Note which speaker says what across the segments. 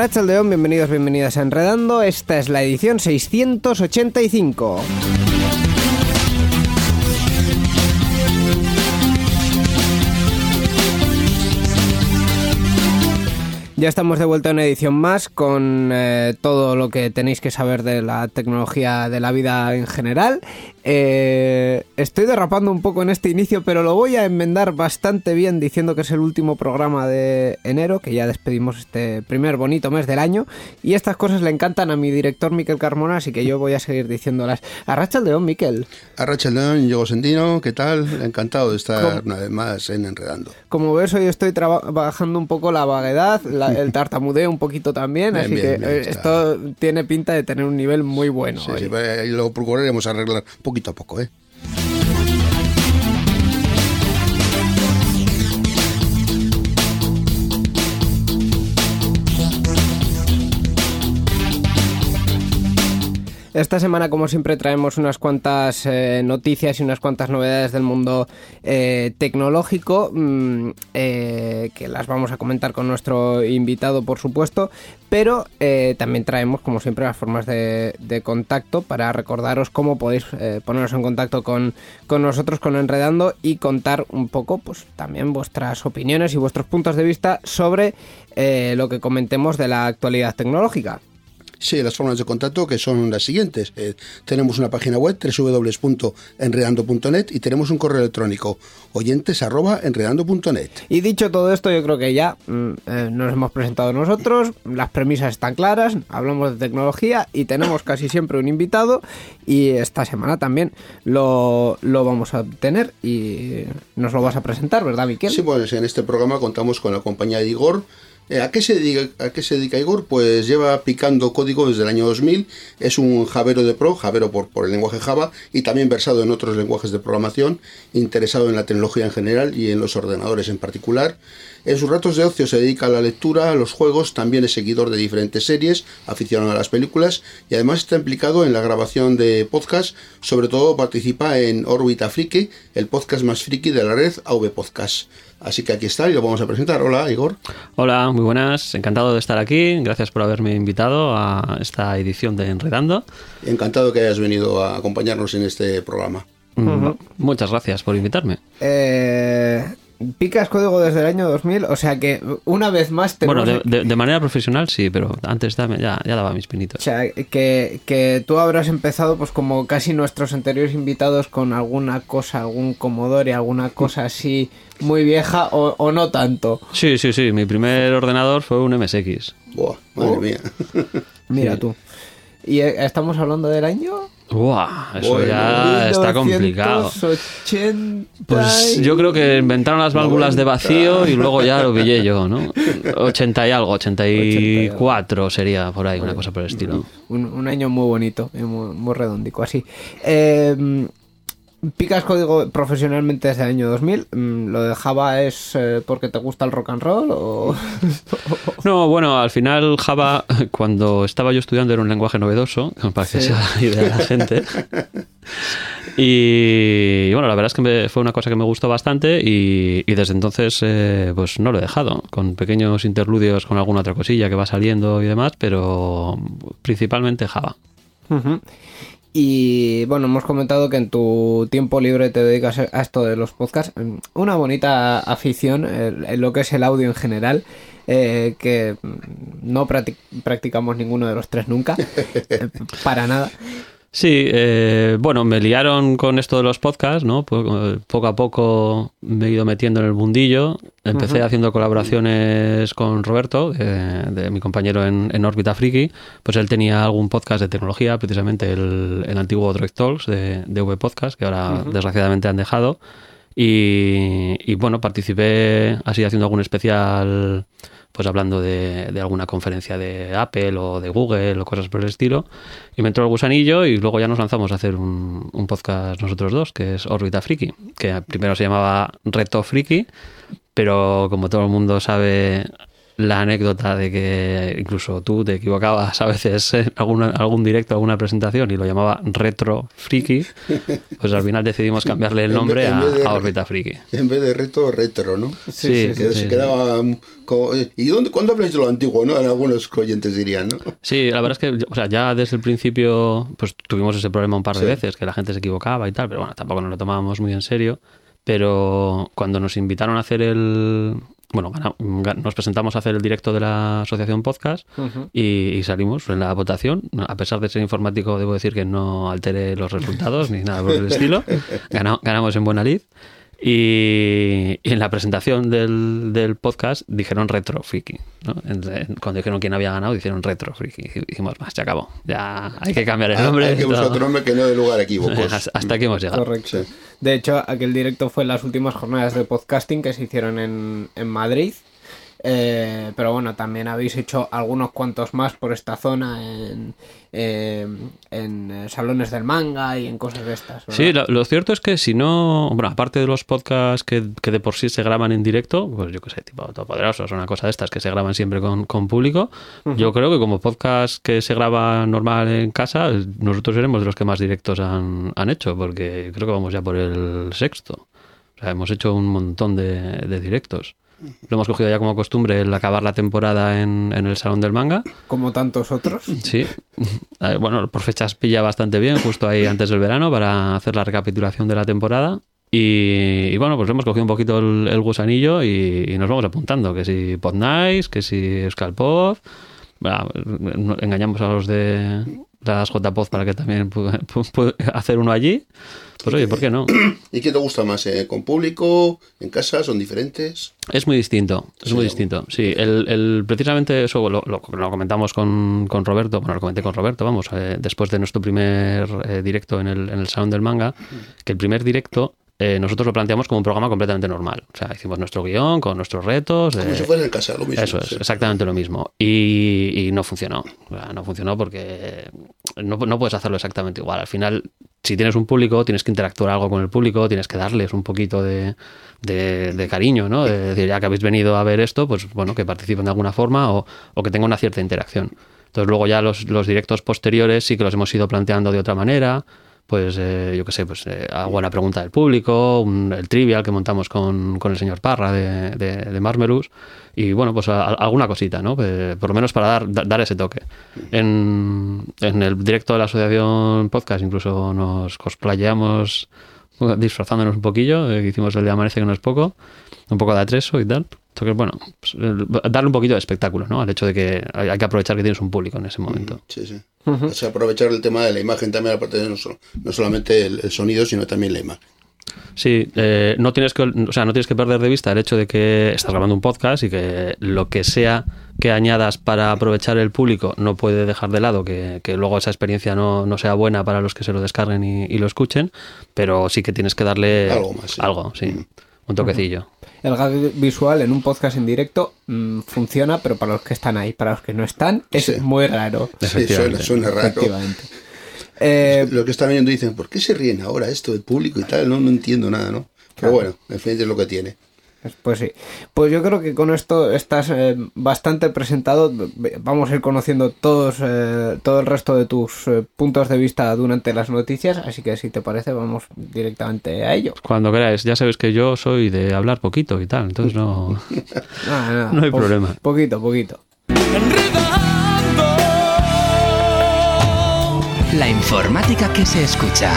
Speaker 1: Rachel León, bienvenidos, bienvenidas a Enredando. Esta es la edición 685. Ya estamos de vuelta en una edición más con eh, todo lo que tenéis que saber de la tecnología de la vida en general. Eh, estoy derrapando un poco en este inicio, pero lo voy a enmendar bastante bien diciendo que es el último programa de enero, que ya despedimos este primer bonito mes del año. Y estas cosas le encantan a mi director Miquel Carmona, así que yo voy a seguir diciéndolas. Arracha el León, Miquel.
Speaker 2: Arracha el León, Diego Sendino, ¿qué tal? Encantado de estar una vez más en Enredando.
Speaker 1: Como ves, hoy estoy trabajando un poco la vaguedad, el tartamudeo un poquito también, así que eh, esto tiene pinta de tener un nivel muy bueno.
Speaker 2: Sí, sí, y lo procuraremos arreglar poquito a poco, ¿eh?
Speaker 1: Esta semana, como siempre, traemos unas cuantas eh, noticias y unas cuantas novedades del mundo eh, tecnológico, mm, eh, que las vamos a comentar con nuestro invitado, por supuesto, pero también traemos, como siempre, las formas de, contacto para recordaros cómo podéis poneros en contacto con, con nosotros, con Enredando, y contar un poco, pues también vuestras opiniones y vuestros puntos de vista sobre lo que comentemos de la actualidad tecnológica.
Speaker 2: Sí, las formas de contacto que son las siguientes. Eh, tenemos una página web www.enredando.net y tenemos un correo electrónico oyentes@enredando.net.
Speaker 1: Y dicho todo esto, yo creo que ya mm, eh, nos hemos presentado nosotros, las premisas están claras, hablamos de tecnología y tenemos casi siempre un invitado y esta semana también lo, lo vamos a tener y nos lo vas a presentar, ¿verdad, Miquel?
Speaker 2: Sí, pues en este programa contamos con la compañía de Igor ¿A qué, se dedica, ¿A se Igor? Pues lleva picando código desde el año 2000, es un Javero de Pro, Javero por, por el lenguaje Java y también versado en otros lenguajes de programación, interesado en la tecnología en general y en los ordenadores en particular. En sus ratos de ocio se dedica a la lectura, a los juegos, también es seguidor de diferentes series, aficionado a las películas y además está implicado en la grabación de podcasts, sobre todo participa en Orbita Friki, el podcast más friki de la red AV Podcast. Así que aquí está y lo vamos a presentar. Hola, Igor.
Speaker 3: Hola, muy buenas. Encantado de estar aquí. Gracias por haberme invitado a esta edición de Enredando.
Speaker 2: Encantado que hayas venido a acompañarnos en este programa.
Speaker 3: Mm, muchas gracias por invitarme.
Speaker 1: Eh, Picas código desde el año 2000, o sea que una vez más
Speaker 3: Bueno,
Speaker 1: tenemos...
Speaker 3: de, de- de manera profesional sí, pero antes dame- ya, ya daba mis pinitos.
Speaker 1: O sea, que, que tú habrás empezado, pues como casi nuestros anteriores invitados, con alguna cosa, algún Commodore, alguna cosa así muy vieja o, o no tanto.
Speaker 3: Sí, sí, sí. Mi primer ordenador fue un MSX.
Speaker 2: Buah, madre
Speaker 1: Oh.
Speaker 2: mía.
Speaker 1: Mira
Speaker 3: Sí.
Speaker 1: tú. ¿Y eh, estamos hablando del año?
Speaker 3: Buah, eso
Speaker 2: Bueno,
Speaker 3: ya está complicado.
Speaker 1: 1980
Speaker 3: Pues yo creo que inventaron las válvulas de vacío y luego ya lo pillé yo, ¿no? 80 y algo, 84 sería por ahí, una cosa por el estilo.
Speaker 1: Un, un año muy bonito, muy, muy redondico, así. Eh, Picas código profesionalmente desde el año 2000. Mm, ¿Lo de Java es eh, porque te gusta el rock and roll? O...
Speaker 3: No, bueno, al final Java, cuando estaba yo estudiando, era un lenguaje novedoso, para que
Speaker 1: Sí.
Speaker 3: sea la idea de la gente. Y, bueno, la verdad es que me- fue una cosa que me gustó bastante y, y desde entonces eh, pues no lo he dejado, con pequeños interludios con alguna otra cosilla que va saliendo y demás, pero principalmente Java.
Speaker 1: Y bueno, hemos comentado que en tu tiempo libre te dedicas a esto de los podcasts. Mm, Una bonita afición en lo que es el audio en general, eh, que mm, no practi- practicamos ninguno de los tres nunca, eh, para nada.
Speaker 3: Sí, eh, bueno, me liaron con esto de los podcasts, ¿no? Po- Poco a poco me he ido metiendo en el mundillo. Empecé haciendo colaboraciones con Roberto, de, de mi compañero en, en Órbita Friki. Pues él tenía algún podcast de tecnología, precisamente el, el antiguo Droid Talks de, de V Podcast, que ahora desgraciadamente han dejado. Y, y, bueno, participé así haciendo algún especial, pues hablando de, de alguna conferencia de Apple o de Google o cosas por el estilo. Y me entró el gusanillo y luego ya nos lanzamos a hacer un, un podcast nosotros dos, que es Órbita Friki, que primero se llamaba Reto Friki, pero como todo el mundo sabe la anécdota de que incluso tú te equivocabas a veces en alguna, algún directo, alguna presentación y lo llamaba Retro Friki, pues al final decidimos cambiarle el
Speaker 2: En
Speaker 3: nombre
Speaker 2: vez- en
Speaker 3: a,
Speaker 2: vez de-
Speaker 3: a Órbita Friki.
Speaker 2: En vez de reto, retro, ¿no?
Speaker 3: Sí,
Speaker 2: Que
Speaker 3: sí,
Speaker 2: se
Speaker 3: sí.
Speaker 2: quedaba mm, como, eh, ¿Y dónde, cuándo habláis de lo antiguo, no? En algunos oyentes dirían, ¿no?
Speaker 3: Sí, la verdad es que o sea, ya desde el principio pues tuvimos ese problema un par de
Speaker 2: Sí.
Speaker 3: veces, que la gente se equivocaba y tal, pero bueno, tampoco nos lo tomábamos muy en serio. Pero cuando nos invitaron a hacer el... Bueno, nos presentamos a hacer el directo de la asociación podcast y, y salimos en la votación. A pesar de ser informático, debo decir que no alteré los resultados ni nada por el estilo. Gana- ganamos en buena lid. Y, y en la presentación del, del podcast dijeron retro friki. ¿no? Cuando dijeron quién había ganado, dijeron retro friki. Y dijimos, más, se acabó. Ya hay que cambiar el nombre.
Speaker 2: Hay que buscar otro nombre que no dé lugar a equívocos.
Speaker 3: hasta, hasta aquí hemos llegado.
Speaker 1: Correcto.
Speaker 2: Sí.
Speaker 1: De hecho, aquel directo fue en las últimas jornadas de podcasting que se hicieron en, en Madrid. Eh, pero bueno, también habéis hecho algunos cuantos más por esta zona en, eh, en eh, salones del manga y en cosas de estas. ¿verdad?
Speaker 3: Sí, lo, lo cierto es que si no, bueno, aparte de los podcasts que, que de por sí se graban en directo, pues yo qué sé, tipo Todopoderosos una cosa de estas que se graban siempre con, con público, yo creo que como podcast que se graba normal en casa, nosotros seremos de los que más directos han, han hecho, porque creo que vamos ya por el sexto. O sea, hemos hecho un montón de, de directos. Lo hemos cogido ya como costumbre el acabar la temporada en, en el Salón del Manga.
Speaker 1: Como tantos otros.
Speaker 3: Sí, Eh, bueno, por fechas pilla bastante bien, justo ahí antes del verano, para hacer la recapitulación de la temporada. Y, y bueno, pues hemos cogido un poquito el, el gusanillo y, y nos vamos apuntando, que si Podnice, que si Euskal-Pod, Bueno, no- engañamos a los de las JPod para que también pu- pu- pu- hacer uno allí. Pues oye, ¿por qué no?
Speaker 2: ¿Y qué te gusta más? eh? ¿Con público? ¿En casa? ¿Son diferentes?
Speaker 3: Es muy distinto, es
Speaker 2: Sí.
Speaker 3: muy distinto. Sí, el, el- precisamente eso lo, lo- lo comentamos con, con Roberto, bueno, lo comenté con Roberto, vamos, eh, después de nuestro primer eh, directo en el, en el Salón del Manga, que el primer directo eh, nosotros lo planteamos como un programa completamente normal. O sea, hicimos nuestro guion con nuestros retos.
Speaker 2: Como
Speaker 3: eh,
Speaker 2: si fuera en casa, lo mismo.
Speaker 3: eso es,
Speaker 2: sí.
Speaker 3: exactamente lo mismo. Y, y no funcionó. O sea, no funcionó porque no, no puedes hacerlo exactamente igual. Al final, si tienes un público, tienes que interactuar algo con el público, tienes que darles un poquito de, de- de cariño, ¿no? De decir, ya que habéis venido a ver esto, pues bueno, que participen de alguna forma o, o que tenga una cierta interacción. Entonces luego ya los, los directos posteriores sí que los hemos ido planteando de otra manera. Pues eh, yo qué sé, pues eh, alguna pregunta del público, un- el trivial que montamos con, con el señor Parra de, de, Marmelus y bueno, pues alguna cosita, ¿no? Por lo menos para dar, da- dar ese toque. En, en el directo de la asociación podcast incluso nos cosplayamos disfrazándonos un poquillo, eh, hicimos el de Amanece que no es poco, un poco de atreso y tal. Entonces, bueno, pues, darle un poquito de espectáculo, ¿no? Al hecho de que hay hay que aprovechar que tienes un público en ese momento.
Speaker 2: Sí, sí. O sea, aprovechar el tema de la imagen también, aparte de no, no solamente el, el sonido, sino también la imagen.
Speaker 3: Sí, eh, no tienes que, o sea, no tienes que perder de vista el hecho de que estás grabando un podcast y que lo que sea que añadas para aprovechar el público no puede dejar de lado que, que luego esa experiencia no, no sea buena para los que se lo descarguen y, y lo escuchen, pero sí que tienes que darle
Speaker 2: Algo más, sí.
Speaker 3: algo, sí, un toquecillo.
Speaker 1: El gag visual en un podcast en directo mm, funciona, pero para los que están ahí, para los que no están, es
Speaker 2: Sí.
Speaker 1: muy raro.
Speaker 2: Sí, suena raro.
Speaker 1: Efectivamente. Eh,
Speaker 2: Los que están viendo dicen, ¿por qué se ríen ahora esto del público y tal? No, no entiendo nada, ¿no? Pero bueno, en fin, es lo que tiene.
Speaker 1: Pues sí. Pues yo creo que con esto estás eh, bastante presentado. Vamos a ir conociendo todos eh, todo el resto de tus eh, puntos de vista durante las noticias. Así que si te parece, vamos directamente a ello.
Speaker 3: Cuando queráis, ya sabéis que yo soy de hablar poquito y tal, entonces no... No hay
Speaker 1: po-
Speaker 3: problema.
Speaker 1: Poquito, poquito.
Speaker 4: La informática que se escucha.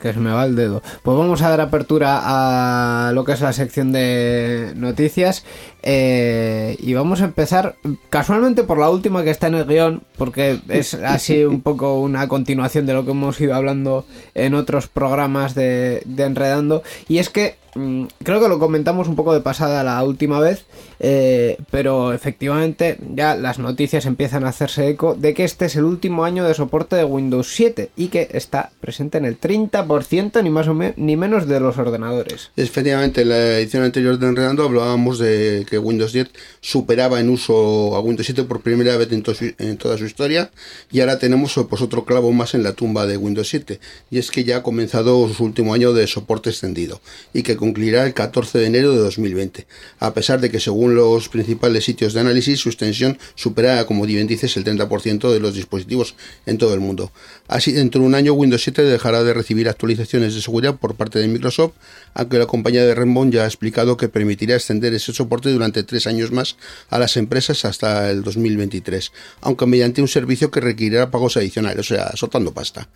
Speaker 1: Que se me va el dedo. Pues vamos a dar apertura a lo que es la sección de noticias. Eh, y vamos a empezar casualmente por la última que está en el guion, porque es así un poco una continuación de lo que hemos ido hablando en otros programas de, de Enredando. Y es que mm, creo que lo comentamos un poco de pasada la última vez, eh, pero efectivamente ya las noticias empiezan a hacerse eco de que este es el último año de soporte de Windows 7 y que está presente en el 30% ni más o me- ni menos de los ordenadores.
Speaker 2: Efectivamente, en la edición anterior de Enredando hablábamos de que Windows 10 superaba en uso a Windows 7 por primera vez en, toda su historia y ahora tenemos pues, otro clavo más en la tumba de Windows 7 y es que ya ha comenzado su último año de soporte extendido y que concluirá el 14 de enero de 2020, a pesar de que según los principales sitios de análisis su extensión supera, como bien dices, el 30% de los dispositivos en todo el mundo. Así, dentro de un año Windows 7 dejará de recibir actualizaciones de seguridad por parte de Microsoft, aunque la compañía de Rainbow ya ha explicado que permitirá extender ese soporte durante tres años más a las empresas hasta el 2023, aunque mediante un servicio que requerirá pagos adicionales, o sea, soltando pasta.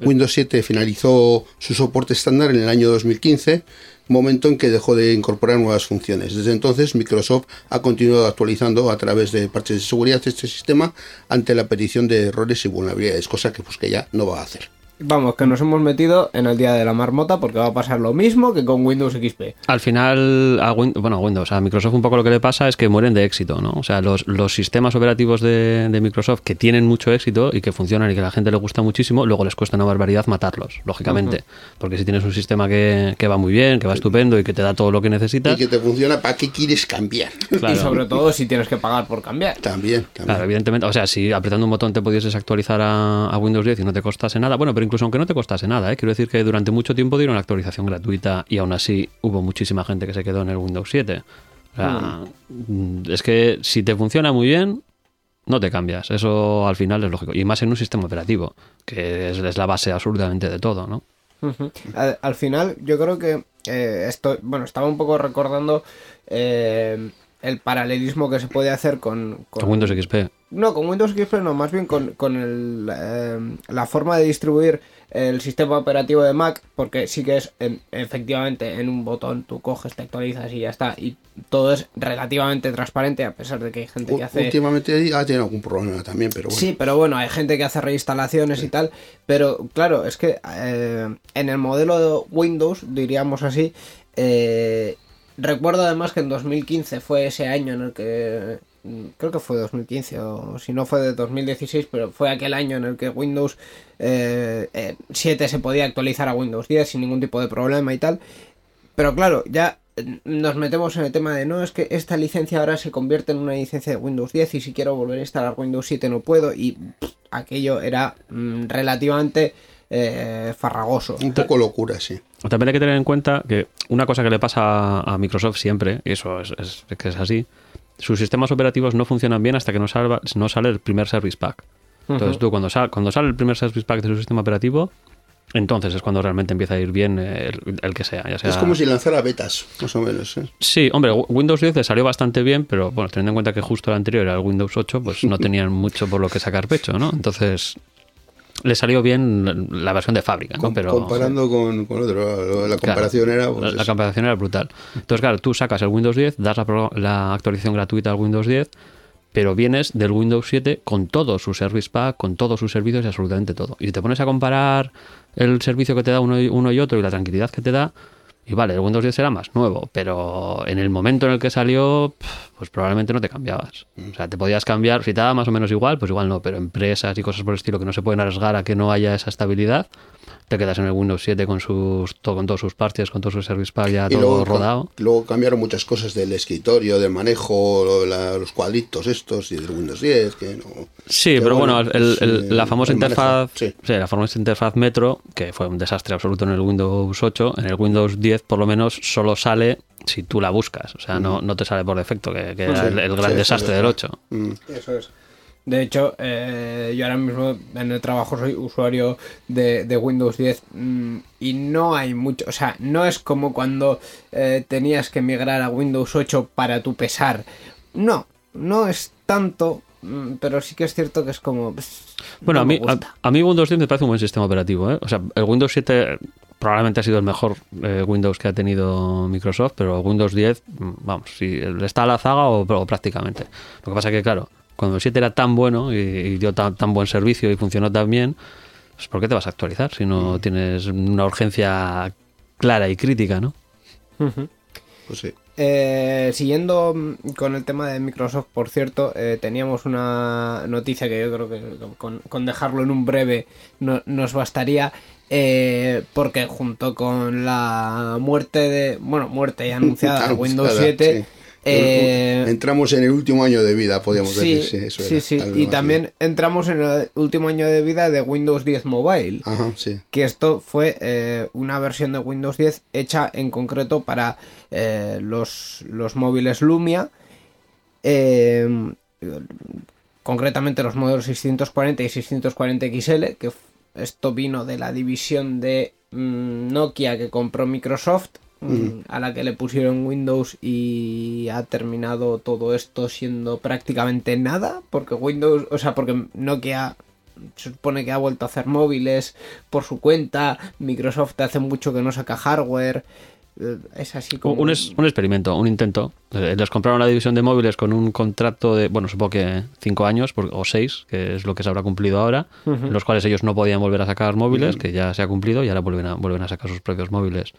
Speaker 2: Windows 7 finalizó su soporte estándar en el año 2015, momento en que dejó de incorporar nuevas funciones. Desde entonces, Microsoft ha continuado actualizando a través de parches de seguridad este sistema ante la petición de errores y vulnerabilidades, cosa que pues que ya no va a hacer.
Speaker 1: Vamos, que nos hemos metido en el día de la marmota porque va a pasar lo mismo que con Windows XP.
Speaker 3: Al final, a Win- bueno, a Windows, a Microsoft un poco lo que le pasa es que mueren de éxito, ¿no? O sea, los, los sistemas operativos de, de Microsoft que tienen mucho éxito y que funcionan y que a la gente le gusta muchísimo, luego les cuesta una barbaridad matarlos, lógicamente. Porque si tienes un sistema que, que va muy bien, que va estupendo y que te da todo lo que necesitas,
Speaker 2: Y que te funciona, ¿para qué quieres cambiar?
Speaker 3: claro.
Speaker 1: Y sobre todo si tienes que pagar por cambiar.
Speaker 2: También, también.
Speaker 3: Claro, evidentemente, o sea, si apretando un botón te pudieses actualizar a, a Windows 10 y no te costase nada, bueno, pero incluso aunque no te costase nada, ¿eh? quiero decir que durante mucho tiempo dieron actualización gratuita y aún así hubo muchísima gente que se quedó en el Windows 7. O sea, mm, es que si te funciona muy bien, no te cambias. Eso al final es lógico. Y más en un sistema operativo, que es, es la base absolutamente de todo, ¿no?
Speaker 1: Al, al final, yo creo que eh, esto, bueno, estaba un poco recordando eh, el paralelismo que se puede hacer con, con-
Speaker 3: Con Windows XP.
Speaker 1: No, con Windows XP no, más bien con, con el, eh, la forma de distribuir el sistema operativo de Mac, porque sí que es en- efectivamente en un botón tú coges, te actualizas y ya está, y todo es relativamente transparente, a pesar de que hay gente que hace...
Speaker 2: Últimamente ha tenido algún problema también, pero bueno.
Speaker 1: Sí, pero bueno, hay gente que hace reinstalaciones y tal. Pero claro, es que eh, en el modelo de Windows, diríamos así, eh, recuerdo además que en 2015 fue ese año en el que. Creo que fue 2015 o si no fue de 2016, pero fue aquel año en el que Windows eh, eh, 7 se podía actualizar a Windows 10 sin ningún tipo de problema y tal. Pero claro, ya eh, nos metemos en el tema de no, es que esta licencia ahora se convierte en una licencia de Windows 10 y si quiero volver a instalar Windows 7 no puedo y pff, aquello era mm, relativamente eh, farragoso.
Speaker 2: Un poco locura, sí.
Speaker 3: También hay que tener en cuenta que una cosa que le pasa a Microsoft siempre, y eso es, es- que es así, sus sistemas operativos no funcionan bien hasta que no, salva- no sale el primer Service Pack. Entonces tú cuando, sal- cuando sale el primer Service Pack de su sistema operativo, entonces es cuando realmente empieza a ir bien el, el que sea. Ya sea
Speaker 2: Es como si lanzara betas, más o menos. ¿eh?
Speaker 3: Sí, hombre, Wi- Windows 10 le salió bastante bien, pero bueno, teniendo en cuenta que justo el anterior era el Windows 8, pues no tenían mucho por lo que sacar pecho, ¿no? Entonces le salió bien la- versión de fábrica, ¿no? Pero
Speaker 2: Comparando con, con otro, la comparación
Speaker 3: Claro,
Speaker 2: era...
Speaker 3: la,
Speaker 2: pues,
Speaker 3: la comparación era brutal. Entonces, claro, tú sacas el Windows 10, das la, la actualización gratuita al Windows 10, pero vienes del Windows 7 con todo su Service Pack, con todos sus servicios y absolutamente todo. Y te pones a comparar el servicio que te da uno y, uno y otro y la tranquilidad que te da, y vale, el Windows 10 era más nuevo, pero en el momento en el que salió, pues probablemente no te cambiabas. O sea, te podías cambiar, si te daba más o menos igual, pues igual no, pero empresas y cosas por el estilo que no se pueden arriesgar a que no haya esa estabilidad, te quedas en el Windows 7 con sus con todos sus parches, con todo su Service Pack ya
Speaker 2: y
Speaker 3: todo
Speaker 2: luego,
Speaker 3: rodado.
Speaker 2: luego cambiaron muchas cosas del escritorio, del manejo, la- los cuadritos estos y del Windows 10, que no...
Speaker 3: Sí,
Speaker 2: que
Speaker 3: pero bueno, el- el-
Speaker 2: pues,
Speaker 3: el-
Speaker 2: eh,
Speaker 3: la famosa interfaz,
Speaker 2: sí.
Speaker 3: sí, la famosa interfaz Metro, que fue un desastre absoluto en el Windows 8, en el Windows 10 por lo menos solo sale si tú la buscas, o sea, no, no te sale por defecto, que, que era
Speaker 2: Sí,
Speaker 3: el, el gran
Speaker 2: sí,
Speaker 3: desastre
Speaker 2: sí,
Speaker 3: del
Speaker 2: sí.
Speaker 3: 8.
Speaker 2: Mm.
Speaker 1: Eso es. De hecho, eh, yo ahora mismo en el trabajo soy usuario de, de Windows 10 mm, y no hay mucho, o sea, no es como cuando eh, tenías que migrar a Windows 8 para tu pesar. No, no es tanto, mm, pero sí que es cierto que es como... pues,
Speaker 3: Bueno,
Speaker 1: no
Speaker 3: a, mí, a, a mí Windows 10 me parece un buen sistema operativo. ¿eh? O sea, el Windows 7 probablemente ha sido el mejor eh, Windows que ha tenido Microsoft, pero Windows 10, mm, vamos, si está a la zaga o, o prácticamente. Lo que pasa que, claro, cuando el 7 era tan bueno y, y dio tan, tan buen servicio y funcionó tan bien, pues ¿por qué te vas a actualizar si no tienes una urgencia clara y crítica, no?
Speaker 2: Pues sí.
Speaker 1: Eh, siguiendo mm, con el tema de Microsoft, por cierto, eh, teníamos una noticia que yo creo que con, con dejarlo en un breve no- nos bastaría, eh, porque junto con la muerte de, bueno, muerte ya anunciada de Windows
Speaker 2: Anunciada,
Speaker 1: 7,
Speaker 2: sí.
Speaker 1: eh,
Speaker 2: Entramos en el último año de vida, podríamos
Speaker 1: sí,
Speaker 2: decir. Sí, eso
Speaker 1: sí,
Speaker 2: era,
Speaker 1: sí, y
Speaker 2: así.
Speaker 1: también entramos en el último año de vida de Windows 10 Mobile
Speaker 2: Ajá, sí.
Speaker 1: que esto fue eh, una versión de Windows 10 hecha en concreto para eh, los, los móviles Lumia, concretamente los modelos 640 y 640 XL, que esto vino de la división de mm, Nokia que compró Microsoft, mm, a la que le pusieron Windows y ha terminado todo esto siendo prácticamente nada, porque Windows, o sea, porque Nokia se supone que ha vuelto a hacer móviles por su cuenta, Microsoft hace mucho que no saca hardware, es así como...
Speaker 3: Un, es- un experimento, un intento. Eh, Les compraron la división de móviles con un contrato de, bueno, supongo que cinco años por- o seis, que es lo que se habrá cumplido ahora, en los cuales ellos no podían volver a sacar móviles, que ya se ha cumplido y ahora vuelven a, vuelven a sacar sus propios móviles.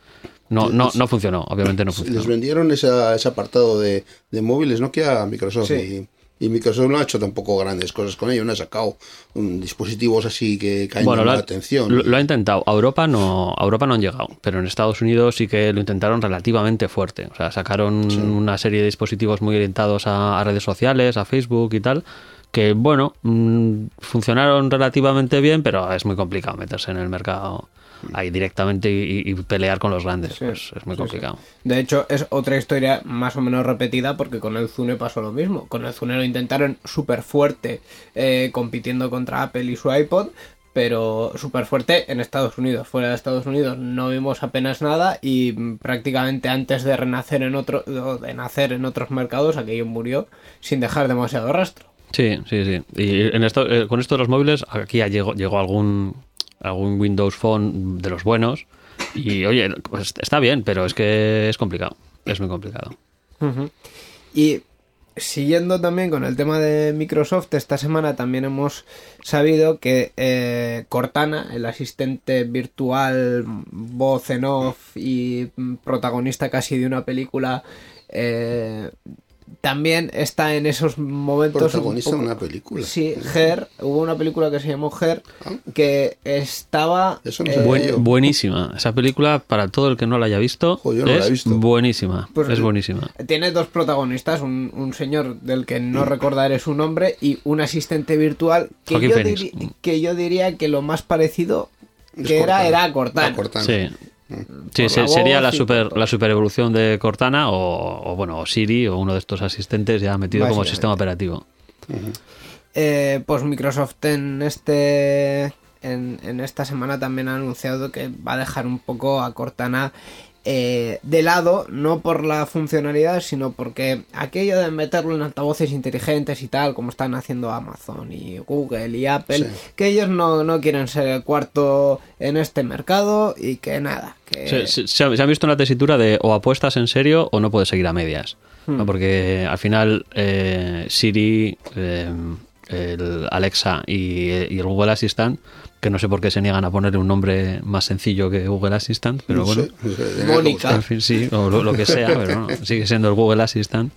Speaker 3: No, no, no funcionó, obviamente no funcionó.
Speaker 2: Les vendieron esa- ese apartado de, de móviles Nokia a Microsoft
Speaker 1: Sí.
Speaker 2: y, y Microsoft no ha hecho tampoco grandes cosas con ello, no ha sacado um, dispositivos así que caen
Speaker 3: Bueno,
Speaker 2: la atención.
Speaker 3: lo- lo ha intentado. A Europa no, a Europa no han llegado, pero en Estados Unidos sí que lo intentaron relativamente fuerte. O sea, sacaron una serie de dispositivos muy orientados a, a redes sociales, a Facebook y tal, que bueno, mm, funcionaron relativamente bien, pero es muy complicado meterse en el mercado ahí directamente y, y pelear con los grandes. Pues es muy complicado.
Speaker 1: De hecho, es otra historia más o menos repetida porque con el Zune pasó lo mismo. Con el Zune lo intentaron súper fuerte eh, compitiendo contra Apple y su iPod, pero súper fuerte en Estados Unidos. Fuera de Estados Unidos no vimos apenas nada y prácticamente antes de renacer en otro, de nacer en otros mercados, aquello murió sin dejar demasiado rastro.
Speaker 3: Sí, sí, sí. Y en esto, eh, con esto de los móviles, aquí ya llegó, llegó algún, algún Windows Phone de los buenos. Y oye, pues está bien, pero es que es complicado. Es muy complicado.
Speaker 1: Y siguiendo también con el tema de Microsoft, esta semana también hemos sabido que eh, Cortana, el asistente virtual, voz en off y protagonista casi de una película, eh, también está en esos momentos. un
Speaker 2: Protagonista de
Speaker 1: poco-
Speaker 2: una película.
Speaker 1: Sí, Her, hubo una película que se llamó Her,
Speaker 2: Ah.
Speaker 1: que estaba...
Speaker 2: Eso no
Speaker 1: eh,
Speaker 3: Buen- buenísima. Esa película, para todo el que no la haya visto,
Speaker 2: Jo, yo no la
Speaker 3: es
Speaker 2: he visto.
Speaker 3: buenísima.
Speaker 1: Pues-
Speaker 3: es buenísima.
Speaker 1: Tiene dos protagonistas, un, un señor del que no recordaré su nombre y un asistente virtual que, yo,
Speaker 3: Phoenix.
Speaker 1: diri- que yo diría que lo más parecido
Speaker 2: Es
Speaker 1: que era
Speaker 2: Cortana.
Speaker 1: era Cortana.
Speaker 2: Cortana.
Speaker 3: Sí. Sí,
Speaker 1: Por
Speaker 3: se-
Speaker 1: la
Speaker 3: sería
Speaker 1: voz
Speaker 3: la super,
Speaker 1: todo.
Speaker 3: la super evolución de Cortana o, o, bueno, o Siri o uno de estos asistentes ya metido como sistema operativo.
Speaker 1: Eh, pues Microsoft en este en, en esta semana también ha anunciado que va a dejar un poco a Cortana eh, de lado, no por la funcionalidad, sino porque aquello de meterlo en altavoces inteligentes y tal, como están haciendo Amazon y Google y Apple,
Speaker 2: Sí.
Speaker 1: que ellos no, no quieren ser el cuarto en este mercado y que nada, que
Speaker 3: Se, se- se ha, se ha visto una tesitura de o apuestas en serio o no puedes seguir a medias.
Speaker 1: Hmm.
Speaker 3: ¿no? Porque al final eh, Siri, eh, el Alexa y, y el Google Assistant, que no sé por qué se niegan a ponerle un nombre más sencillo que Google Assistant, pero
Speaker 2: No
Speaker 3: bueno.
Speaker 2: sé,
Speaker 1: Mónica.
Speaker 3: En fin, sí, o lo, lo que sea, pero no, sigue siendo el Google Assistant.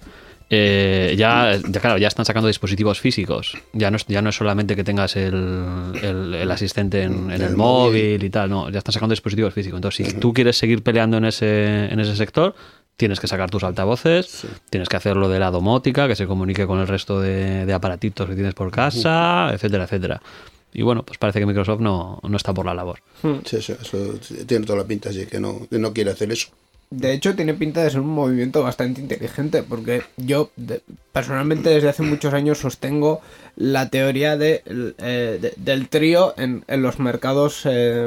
Speaker 3: Eh, ya, ya, claro, ya están sacando dispositivos físicos. Ya no es, ya no es solamente que tengas el, el- el asistente en, en el,
Speaker 2: El
Speaker 3: móvil
Speaker 2: móvil.
Speaker 3: y tal, no, ya están sacando dispositivos físicos. Entonces, si tú quieres seguir peleando en ese, en ese sector, tienes que sacar tus altavoces, tienes que hacerlo de la domótica, que se comunique con el resto de, de aparatitos que tienes por casa, etcétera, etcétera. Y bueno, pues parece que Microsoft no, no está por la labor.
Speaker 2: Sí, sí, eso tiene toda la pinta así que no, no quiere hacer eso.
Speaker 1: De hecho, tiene pinta de ser un movimiento bastante inteligente, porque yo de- personalmente desde hace muchos años sostengo la teoría de, eh, de- del trío en, en los mercados eh,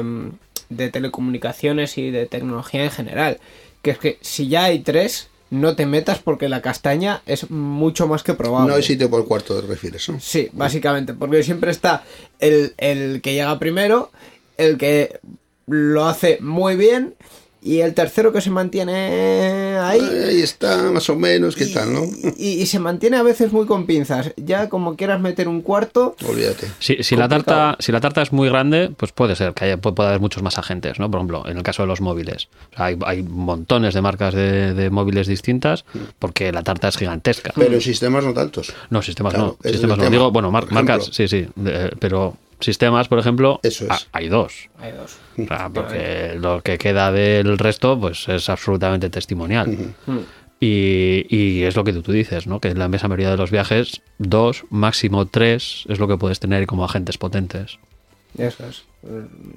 Speaker 1: de telecomunicaciones y de tecnología en general. Que es que si ya hay tres, no te metas porque la castaña es mucho más que probable.
Speaker 2: No hay sitio por cuarto, te refieres, ¿no?
Speaker 1: Sí, básicamente, porque siempre está el, el que llega primero, el que lo hace muy bien y el tercero que se mantiene ahí.
Speaker 2: Ahí está, más o menos, ¿qué
Speaker 1: y,
Speaker 2: tal, no?
Speaker 1: y- y se mantiene a veces muy con pinzas. Ya como quieras meter un cuarto,
Speaker 2: Olvídate.
Speaker 3: Si, si la tarta, si la tarta es muy grande, pues puede ser que haya, puede, haber muchos más agentes, ¿no? Por ejemplo, en el caso de los móviles. O sea, hay, hay montones de marcas de, de móviles distintas porque la tarta es gigantesca.
Speaker 2: Pero sistemas no tantos.
Speaker 3: No, sistemas
Speaker 2: Claro,
Speaker 3: no. Sistemas no. Digo, bueno, mar-
Speaker 2: Por ejemplo.
Speaker 3: marcas, sí, sí. de- pero sistemas, por ejemplo,
Speaker 2: Eso es.
Speaker 3: ha- hay dos.
Speaker 1: hay dos.
Speaker 3: O sea, porque lo que queda del resto, pues es absolutamente testimonial. Y, y es lo que tú, tú dices, ¿no? Que en la inmensa mayoría de los viajes, dos, máximo tres, es lo que puedes tener como agentes potentes.
Speaker 1: Eso es.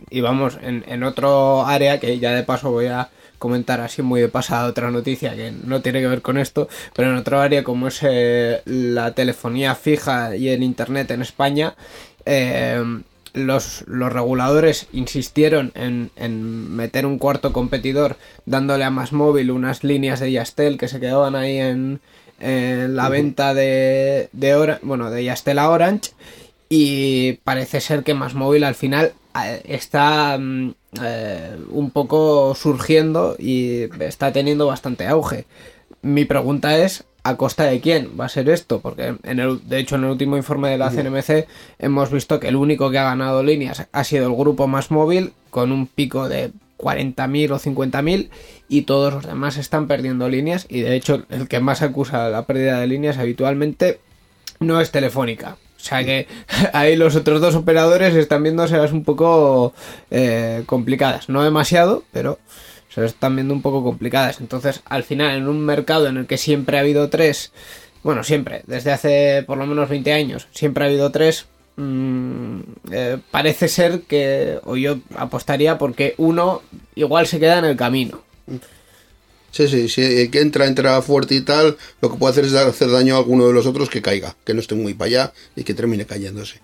Speaker 1: Y vamos, en, en otro área que ya de paso voy a comentar así muy de pasada otra noticia que no tiene que ver con esto, pero en otro área como es eh, la telefonía fija y el internet en España, eh, los, los reguladores insistieron en, en meter un cuarto competidor dándole a más móvil unas líneas de Yastel que se quedaban ahí en, en la venta de, de bueno, de Yastel a Orange y parece ser que más móvil al final eh, está mm, eh, un poco surgiendo y está teniendo bastante auge. Mi pregunta es ¿a costa de quién va a ser esto? Porque en el, de hecho en el último informe de la CNMC hemos visto que el único que ha ganado líneas ha sido el grupo más móvil con un pico de 40.000 o 50.000 y todos los demás están perdiendo líneas y de hecho el que más acusa la pérdida de líneas habitualmente no es telefónica. O sea que ahí los otros dos operadores están viéndoselas un poco eh, complicadas. No demasiado, pero se están viendo un poco complicadas. Entonces, al final, en un mercado en el que siempre ha habido tres, bueno, siempre, desde hace por lo menos 20 años, siempre ha habido tres, mm, eh, parece ser que, o yo apostaría porque uno igual se queda en el camino.
Speaker 2: Sí, sí, si el que entra, entra fuerte y tal, lo que puede hacer es hacer daño a alguno de los otros que caiga, que no esté muy para allá y que termine cayéndose.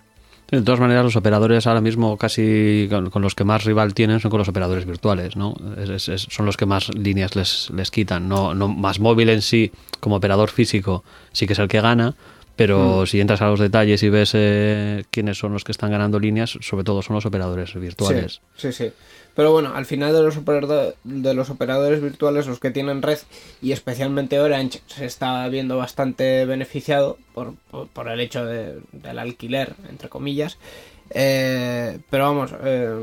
Speaker 3: De todas maneras, los operadores ahora mismo casi con, con los que más rival tienen son con los operadores virtuales, ¿no? Es- son los que más líneas les, les quitan. No, no más móvil en sí, como operador físico, sí que es el que gana, Pero si entras a los detalles y ves eh, quiénes son los que están ganando líneas, sobre todo son los operadores virtuales.
Speaker 1: Sí, sí, sí. Pero bueno, al final de los, de los operadores virtuales, los que tienen red y especialmente Orange se está viendo bastante beneficiado por, por, por el hecho de- del alquiler, entre comillas. Eh, pero vamos, eh,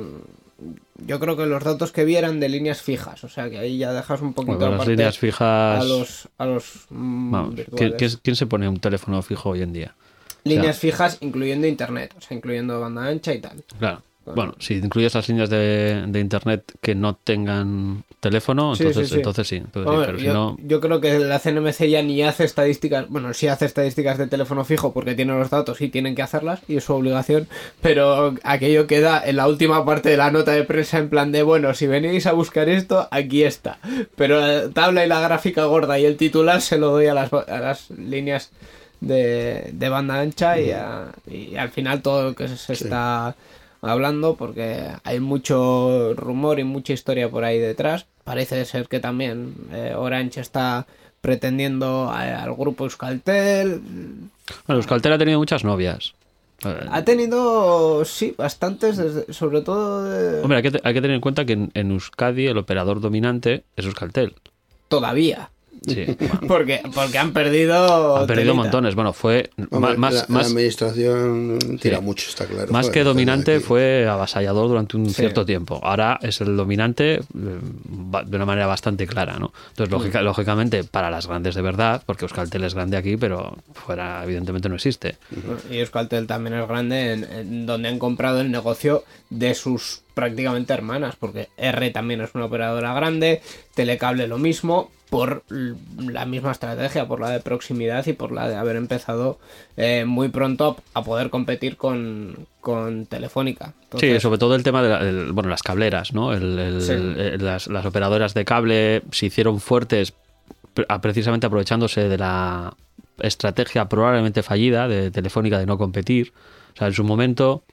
Speaker 1: yo creo que los datos que vieran de líneas fijas, o sea que ahí ya dejas un poquito
Speaker 3: Bueno, las líneas fijas.
Speaker 1: a los, a los mm,
Speaker 3: Vamos,
Speaker 1: virtuales.
Speaker 3: ¿quién, quién- quién se pone un teléfono fijo hoy en día?
Speaker 1: Líneas fijas incluyendo internet, o sea, incluyendo banda ancha y tal.
Speaker 3: Claro. Bueno, si incluyes las líneas de, de internet que no tengan teléfono,
Speaker 1: Sí,
Speaker 3: entonces
Speaker 1: sí, sí.
Speaker 3: entonces sí. entonces pero si
Speaker 1: yo,
Speaker 3: no,
Speaker 1: yo creo que la CNMC ya ni hace estadísticas, bueno, sí hace estadísticas de teléfono fijo porque tiene los datos y tienen que hacerlas y es su obligación, pero aquello queda en la última parte de la nota de prensa en plan de, bueno, si venís a buscar esto, aquí está. Pero la tabla y la gráfica gorda y el titular se lo doy a las, a las líneas de, de banda ancha y, a- y al final todo lo que se está hablando porque hay mucho rumor y mucha historia por ahí detrás. Parece ser que también eh, Orange está pretendiendo a- al grupo Euskaltel.
Speaker 3: bueno, Euskaltel ha tenido muchas novias. Eh,
Speaker 1: Ha tenido, sí, bastantes, desde- sobre todo de-
Speaker 3: Hombre, hay que, te- hay que tener en cuenta que en, en Euskadi el operador dominante es Euskaltel.
Speaker 1: todavía.
Speaker 3: Sí, bueno,
Speaker 1: Porque, porque han perdido.
Speaker 3: han perdido
Speaker 1: telita.
Speaker 3: montones. Bueno, fue
Speaker 2: Hombre,
Speaker 3: más,
Speaker 2: la, administración tira
Speaker 3: Sí.
Speaker 2: mucho, está claro.
Speaker 3: más que dominante, fue avasallador durante un
Speaker 1: Sí.
Speaker 3: cierto tiempo. Ahora es el dominante eh, de una manera bastante clara, ¿no? Entonces, lógica- lógicamente, para las grandes de verdad, porque Euskaltel es grande aquí, pero fuera, evidentemente, no existe.
Speaker 1: Y Euskaltel también es grande en, en donde han comprado el negocio de sus prácticamente hermanas, porque R también es una operadora grande, Telecable lo mismo, por la misma estrategia, por la de proximidad y por la de haber empezado eh, muy pronto a, poder competir con, con Telefónica.
Speaker 3: Sí, sobre todo el tema de la- el- bueno, las cableras, ¿no? El- el-
Speaker 1: Sí.
Speaker 3: eh, las, las operadoras de cable se hicieron fuertes precisamente aprovechándose de la estrategia probablemente fallida de Telefónica de no competir. O sea, en su momento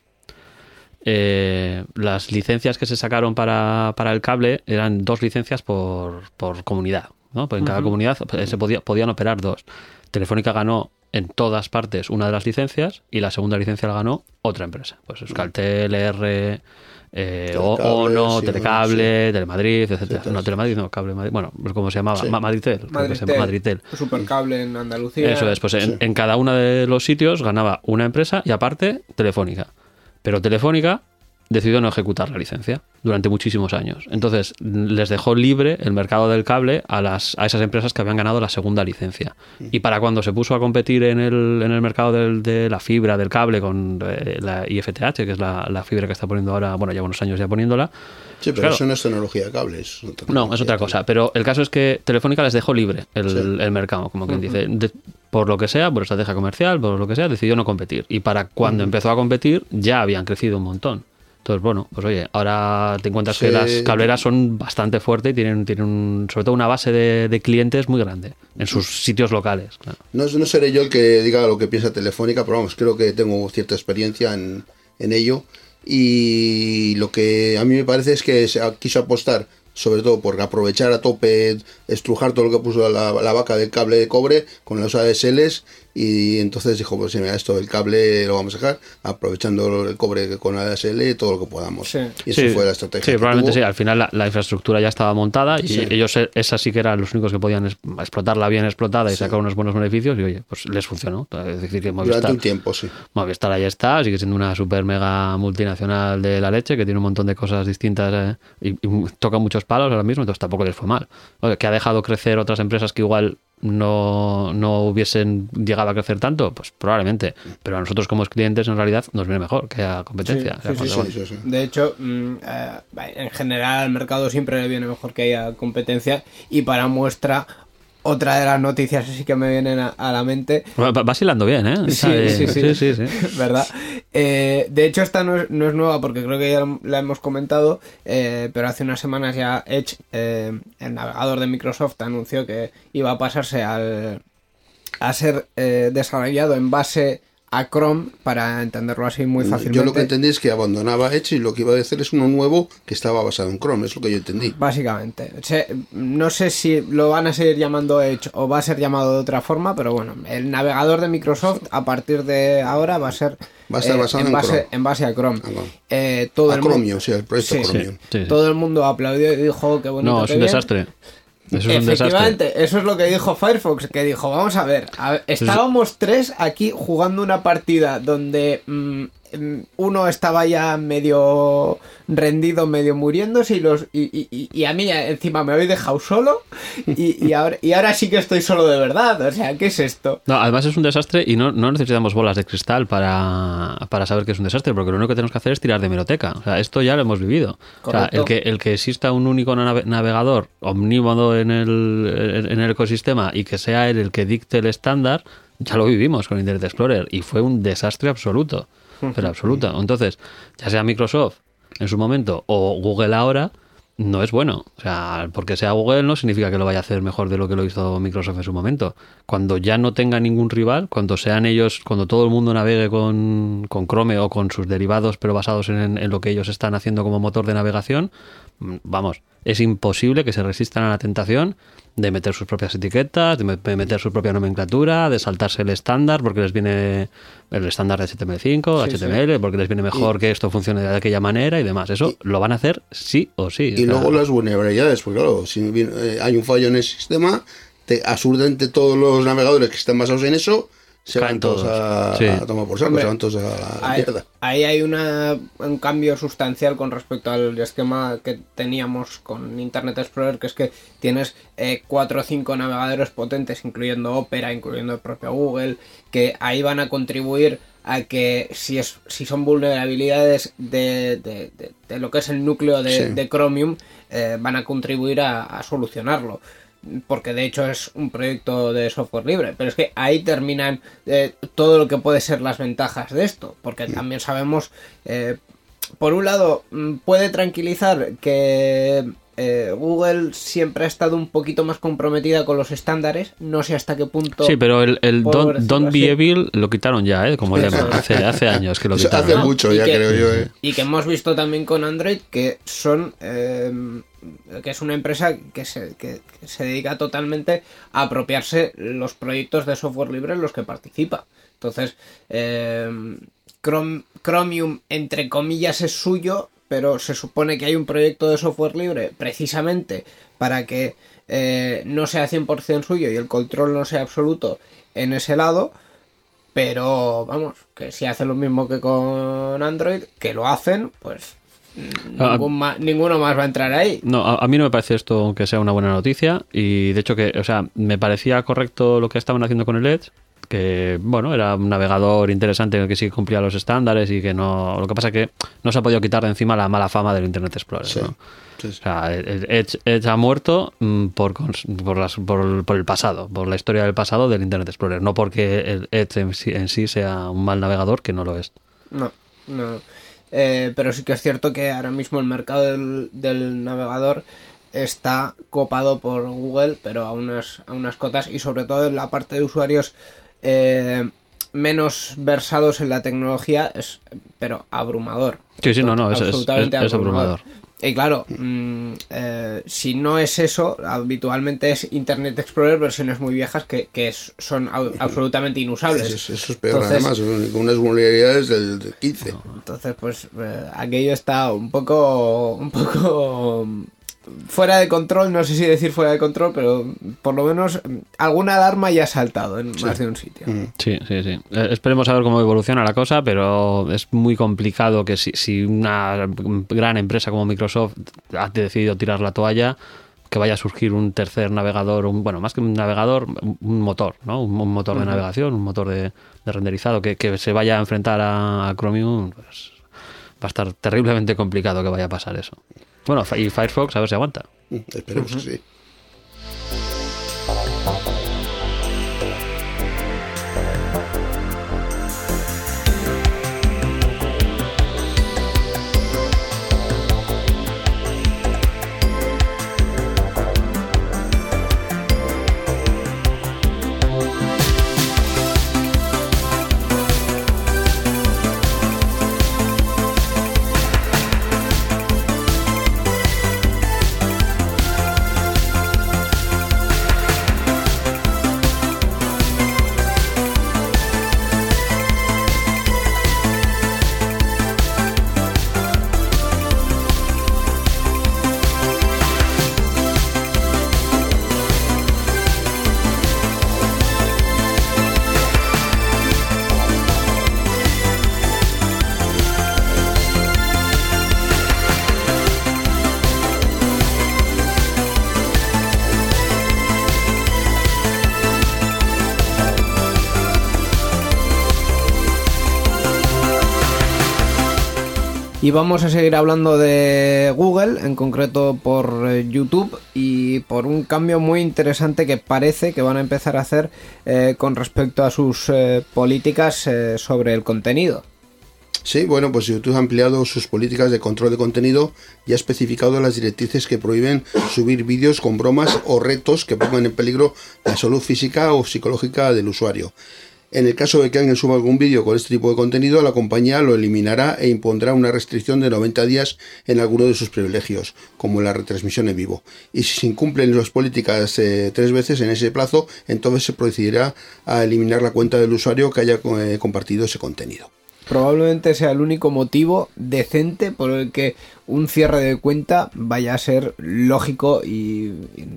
Speaker 3: eh, las licencias que se sacaron para, para el cable eran dos licencias por, por comunidad, ¿no? Pues en cada comunidad eh, se podía, podían operar dos. Telefónica ganó en todas partes una de las licencias y la segunda licencia la ganó otra empresa. Pues Euskaltel, R, eh, ONO,
Speaker 2: sí,
Speaker 3: Telecable, Telemadrid, etcétera.
Speaker 2: Sí,
Speaker 3: no. Telemadrid no, Cable Madrid. Bueno, pues como se llamaba,
Speaker 2: Sí.
Speaker 3: Ma- Madritel. creo que se
Speaker 1: Madritel,
Speaker 3: llama Madritel.
Speaker 1: Supercable en Andalucía.
Speaker 3: Eso es, pues en, en cada uno de los sitios ganaba una empresa y aparte Telefónica. Pero Telefónica decidió no ejecutar la licencia durante muchísimos años. Entonces les dejó libre el mercado del cable a, las, a esas empresas que habían ganado la segunda licencia. Y para cuando se puso a competir en el, en el mercado del- de la fibra, del cable, con eh, la IFTH, que es la, la fibra que está poniendo ahora, bueno, lleva unos años ya poniéndola,
Speaker 2: Sí, pero
Speaker 3: Claro.
Speaker 2: eso no es tecnología de cables.
Speaker 3: no, es otra cosa. Pero el caso es que Telefónica les dejó libre el, el mercado, como quien dice. De- por lo que sea, por estrategia comercial, por lo que sea, decidió no competir. Y para cuando empezó a competir, ya habían crecido un montón. Entonces, bueno, pues oye, ahora te encuentras que las cableras son bastante fuertes y tienen, tienen un- sobre todo una base de, de clientes muy grande en sus sitios locales. claro.
Speaker 2: No, no seré yo el que diga lo que piensa Telefónica, pero vamos, creo que tengo cierta experiencia en, en ello. Y lo que a mí me parece es que se quiso apostar, sobre todo por aprovechar a tope, estrujar todo lo que puso la, la vaca del cable de cobre con los ADSLs. Y entonces dijo: Pues mira, esto del cable lo vamos a dejar, aprovechando el cobre con ADSL y todo lo que podamos.
Speaker 1: Sí.
Speaker 2: Y eso
Speaker 3: Sí,
Speaker 2: fue la estrategia.
Speaker 3: Sí,
Speaker 2: que
Speaker 3: probablemente
Speaker 2: tuvo.
Speaker 3: sí. Al final la, la infraestructura ya estaba montada y
Speaker 2: Sí.
Speaker 3: ellos, eh, esas sí que eran los únicos que podían es- explotarla bien explotada y sacar unos buenos beneficios y oye, pues les funcionó. Es decir, que
Speaker 2: Durante
Speaker 3: Movistar,
Speaker 2: un tiempo, sí.
Speaker 3: Movistar ahí está, sigue siendo una super mega multinacional de la leche que tiene un montón de cosas distintas eh, y, y toca muchos palos ahora mismo, entonces tampoco les fue mal. Oye, que ha dejado crecer otras empresas que igual no, no hubiesen llegado a crecer tanto, pues probablemente. Pero a nosotros como clientes en realidad nos viene mejor que a competencia.
Speaker 1: Sí,
Speaker 3: O sea,
Speaker 1: sí, sí,
Speaker 3: cuando-
Speaker 2: Sí, sí, sí.
Speaker 1: De hecho, mm, eh, en general al mercado siempre le viene mejor que haya competencia y para muestra otra de las noticias así que me vienen a, a la mente
Speaker 3: Va- va- bien, ¿eh?
Speaker 1: Sí,
Speaker 3: Eh,
Speaker 1: sí, sí.
Speaker 3: sí, sí, sí.
Speaker 1: ¿Verdad? Eh, de hecho, esta no es, no es nueva porque creo que ya la hemos comentado, eh, pero hace unas semanas ya Edge, eh, el navegador de Microsoft, anunció que iba a pasarse al, a ser desarrollado en base a Chrome para entenderlo así muy fácilmente.
Speaker 2: Yo lo que entendí es que abandonaba Edge y lo que iba a hacer es uno nuevo que estaba basado en Chrome, es lo que yo entendí.
Speaker 1: Básicamente. No sé si lo van a seguir llamando Edge o va a ser llamado de otra forma, pero bueno, el navegador de Microsoft a partir de ahora va a ser
Speaker 2: Va a estar basado
Speaker 1: en,
Speaker 2: en
Speaker 1: base,
Speaker 2: Chrome.
Speaker 1: en base a Chrome.
Speaker 2: Ah, bueno.
Speaker 1: Eh, todo
Speaker 2: A
Speaker 1: el
Speaker 2: Chromium, sí, el proyecto
Speaker 1: Sí.
Speaker 2: Chromium.
Speaker 3: Sí, sí.
Speaker 1: Todo el mundo aplaudió y dijo que bonito.
Speaker 3: No, es un
Speaker 1: bien".
Speaker 3: desastre. Eso es un desastre.
Speaker 1: Efectivamente, eso es lo que dijo Firefox, que dijo, vamos a ver, a ver, estábamos tres aquí jugando una partida donde mm, uno estaba ya medio rendido, medio muriéndose y, los, y, y- y- a mí encima me habéis dejado solo y, y ahora, y ahora sí que estoy solo de verdad, o sea, ¿qué es esto?
Speaker 3: No, además es un desastre y no, no necesitamos bolas de cristal para, para saber que es un desastre, porque lo único que tenemos que hacer es tirar de meroteca. O sea, esto ya lo hemos vivido. O sea, el que, el que exista un único nave- navegador omnímodo en el, en el ecosistema y que sea él el que dicte el estándar, ya lo vivimos con Internet Explorer y fue un desastre absoluto. Pero absoluto. Entonces, ya sea Microsoft en su momento o Google ahora, no es bueno. O sea, porque sea Google no significa que lo vaya a hacer mejor de lo que lo hizo Microsoft en su momento. Cuando ya no tenga ningún rival, cuando sean ellos, cuando todo el mundo navegue con, con Chrome o con sus derivados, pero basados en, en lo que ellos están haciendo como motor de navegación, mm, vamos, es imposible que se resistan a la tentación de meter sus propias etiquetas, de me- de meter su propia nomenclatura, de saltarse el estándar porque les viene el estándar de HTML5,
Speaker 1: Sí, sí.
Speaker 3: HTML, porque les viene mejor que esto funcione de aquella manera y demás. Eso lo van a hacer sí o sí.
Speaker 2: Y luego las vulnerabilidades, porque claro, si eh, hay un fallo en el sistema, te, absurdamente todos los navegadores que estén basados en eso se
Speaker 3: Caen
Speaker 2: van todos,
Speaker 3: todos.
Speaker 2: a,
Speaker 3: Sí.
Speaker 2: a tomar por saco,
Speaker 1: Hombre,
Speaker 2: se van todos a la
Speaker 1: Ahí,
Speaker 2: mierda.
Speaker 1: ahí hay una, un cambio sustancial con respecto al esquema que teníamos con Internet Explorer, que es que tienes eh, cuatro o cinco navegadores potentes, incluyendo Opera, incluyendo el propio Google, que ahí van a contribuir a que si, es, si son vulnerabilidades de, de- de- de lo que es el núcleo de,
Speaker 2: Sí.
Speaker 1: de Chromium, eh, van a contribuir a, a solucionarlo. Porque de hecho es un proyecto de software libre. Pero es que ahí terminan eh, todo lo que puede ser las ventajas de esto. Porque también sabemos, eh, por un lado, mm, puede tranquilizar que eh, Google siempre ha estado un poquito más comprometida con los estándares. No sé hasta qué punto.
Speaker 3: Sí, pero el, don't, be evil lo quitaron ya, ¿eh? Como lema. Hace, hace años que lo quitaron.
Speaker 2: hace
Speaker 3: ¿no?
Speaker 2: mucho
Speaker 1: Y
Speaker 2: ya
Speaker 1: que-
Speaker 2: creo yo. eh.
Speaker 1: Y que hemos visto también con Android que son. eh, que es una empresa que se, que- que se dedica totalmente a apropiarse los proyectos de software libre en los que participa. Entonces, eh, Chrome- Chromium, entre comillas, es suyo, pero se supone que hay un proyecto de software libre precisamente para que eh, no sea 100% suyo y el control no sea absoluto en ese lado. Pero vamos, que si hacen lo mismo que con Android, que lo hacen, pues mm,
Speaker 3: Ah,
Speaker 1: ningún ma- ninguno más va a entrar ahí.
Speaker 3: No, a, a mí no me parece esto que sea una buena noticia y de hecho que, o sea, me parecía correcto lo que estaban haciendo con el Edge, que bueno, era un navegador interesante que sí cumplía los estándares y que no, lo que pasa es que no se ha podido quitar de encima la mala fama del Internet Explorer.
Speaker 2: Sí,
Speaker 3: ¿no?
Speaker 2: sí, sí.
Speaker 3: O sea, Edge, Edge ha muerto mm, por, por, las- por- por el pasado, por la historia del pasado del Internet Explorer, no porque el Edge en sí, en sí sea un mal navegador, que no lo es.
Speaker 1: No, no. Eh, pero sí que es cierto que ahora mismo el mercado del, del navegador está copado por Google, pero a unas, a unas cotas y sobre todo en la parte de usuarios eh, menos versados en la tecnología, es pero abrumador.
Speaker 3: Sí, sí, no, no, es-
Speaker 1: Absolutamente
Speaker 3: es- es abrumador.
Speaker 1: Y claro, mm, eh, si no es eso, habitualmente es Internet Explorer versiones muy viejas que, que es- son absolutamente inusables.
Speaker 2: Eso, eso es peor
Speaker 1: Entonces-
Speaker 2: además, con unas vulnerabilidades del, del 15.
Speaker 1: Entonces, pues eh, aquello está un poco, un poco fuera de control, no sé si decir fuera de control, pero por lo menos mm, alguna alarma ya ha saltado en más de un sitio.
Speaker 3: Sí, sí, sí. Eh, esperemos a ver cómo evoluciona la cosa, pero es muy complicado que si, si una gran empresa como Microsoft ha decidido tirar la toalla, que vaya a surgir un tercer navegador, un, bueno, más que un navegador, un motor, ¿no? Un, un motor de navegación, un motor de, de renderizado que, que se vaya a enfrentar a, a Chromium, pues va a estar terriblemente complicado que vaya a pasar eso. Bueno, y Firefox a ver si aguanta.
Speaker 2: Esperemos que sí.
Speaker 1: Vamos a seguir hablando de Google, en concreto por eh, YouTube y por un cambio muy interesante que parece que van a empezar a hacer eh, con respecto a sus eh, políticas sobre el contenido.
Speaker 2: Sí, bueno, pues YouTube ha ampliado sus políticas de control de contenido y ha especificado las directrices que prohíben subir vídeos con bromas o retos que pongan en peligro la salud física o psicológica del usuario. En el caso de que alguien suba algún vídeo con este tipo de contenido, la compañía lo eliminará e impondrá una restricción de 90 días en alguno de sus privilegios, como la retransmisión en vivo. Y si se incumplen las políticas eh, tres veces en ese plazo, entonces se procederá a eliminar la cuenta del usuario que haya eh, compartido ese contenido.
Speaker 1: Probablemente sea el único motivo decente por el que un cierre de cuenta vaya a ser lógico y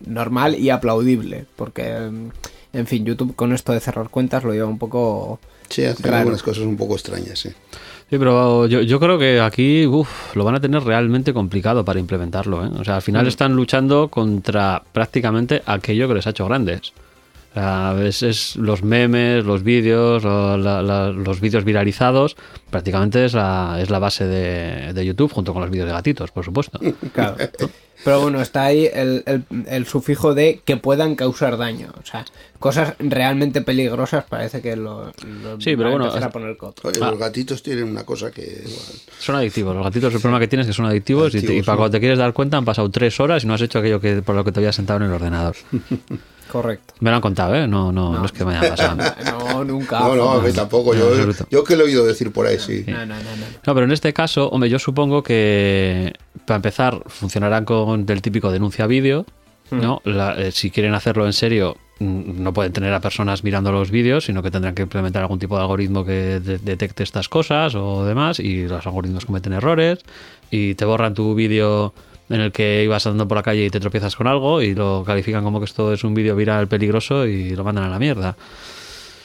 Speaker 1: normal y aplaudible. Porque, mm, en fin, YouTube con esto de cerrar cuentas lo lleva un poco...
Speaker 2: Sí,
Speaker 1: Raro.
Speaker 2: algunas cosas un poco extrañas, sí.
Speaker 3: Sí, pero yo, yo creo que aquí uf, lo van a tener realmente complicado para implementarlo. ¿eh? O sea, al final están luchando contra prácticamente aquello que les ha hecho grandes. O sea, es, es los memes, los vídeos, la- la- los vídeos viralizados, prácticamente es la, es la base de, de YouTube, junto con los vídeos de gatitos, por supuesto.
Speaker 1: Claro. Pero bueno, está ahí el, el- el sufijo de que puedan causar daño. O sea, cosas realmente peligrosas parece que lo, lo
Speaker 3: Sí, pero
Speaker 1: a
Speaker 3: bueno,
Speaker 1: a poner coto.
Speaker 2: Oye,
Speaker 3: Ah.
Speaker 2: Los gatitos tienen una cosa que... bueno,
Speaker 3: Son adictivos. Los gatitos, el problema que tienes es que son adictivos, y, te- y
Speaker 2: Adictivos,
Speaker 3: para
Speaker 2: ¿no?
Speaker 3: cuando te quieres dar cuenta han pasado tres horas y no has hecho aquello que por lo que te habías sentado en el ordenador.
Speaker 1: Correcto.
Speaker 3: Me lo han contado, ¿eh? No, no, no. es que me haya pasado.
Speaker 1: No, nunca.
Speaker 2: no, no, a mí tampoco. Yo, yo que lo he oído decir por ahí, sí.
Speaker 1: No, no, no, no.
Speaker 3: No, pero en este caso, hombre, yo supongo que para empezar funcionarán con el típico denuncia vídeo, ¿no? La- eh, si quieren hacerlo en serio, mm, no pueden tener a personas mirando los vídeos, sino que tendrán que implementar algún tipo de algoritmo que de- detecte estas cosas o demás, y los algoritmos cometen errores, y te borran tu vídeo en el que ibas andando por la calle y te tropiezas con algo, y lo califican como que esto es un vídeo viral peligroso y lo mandan a la mierda.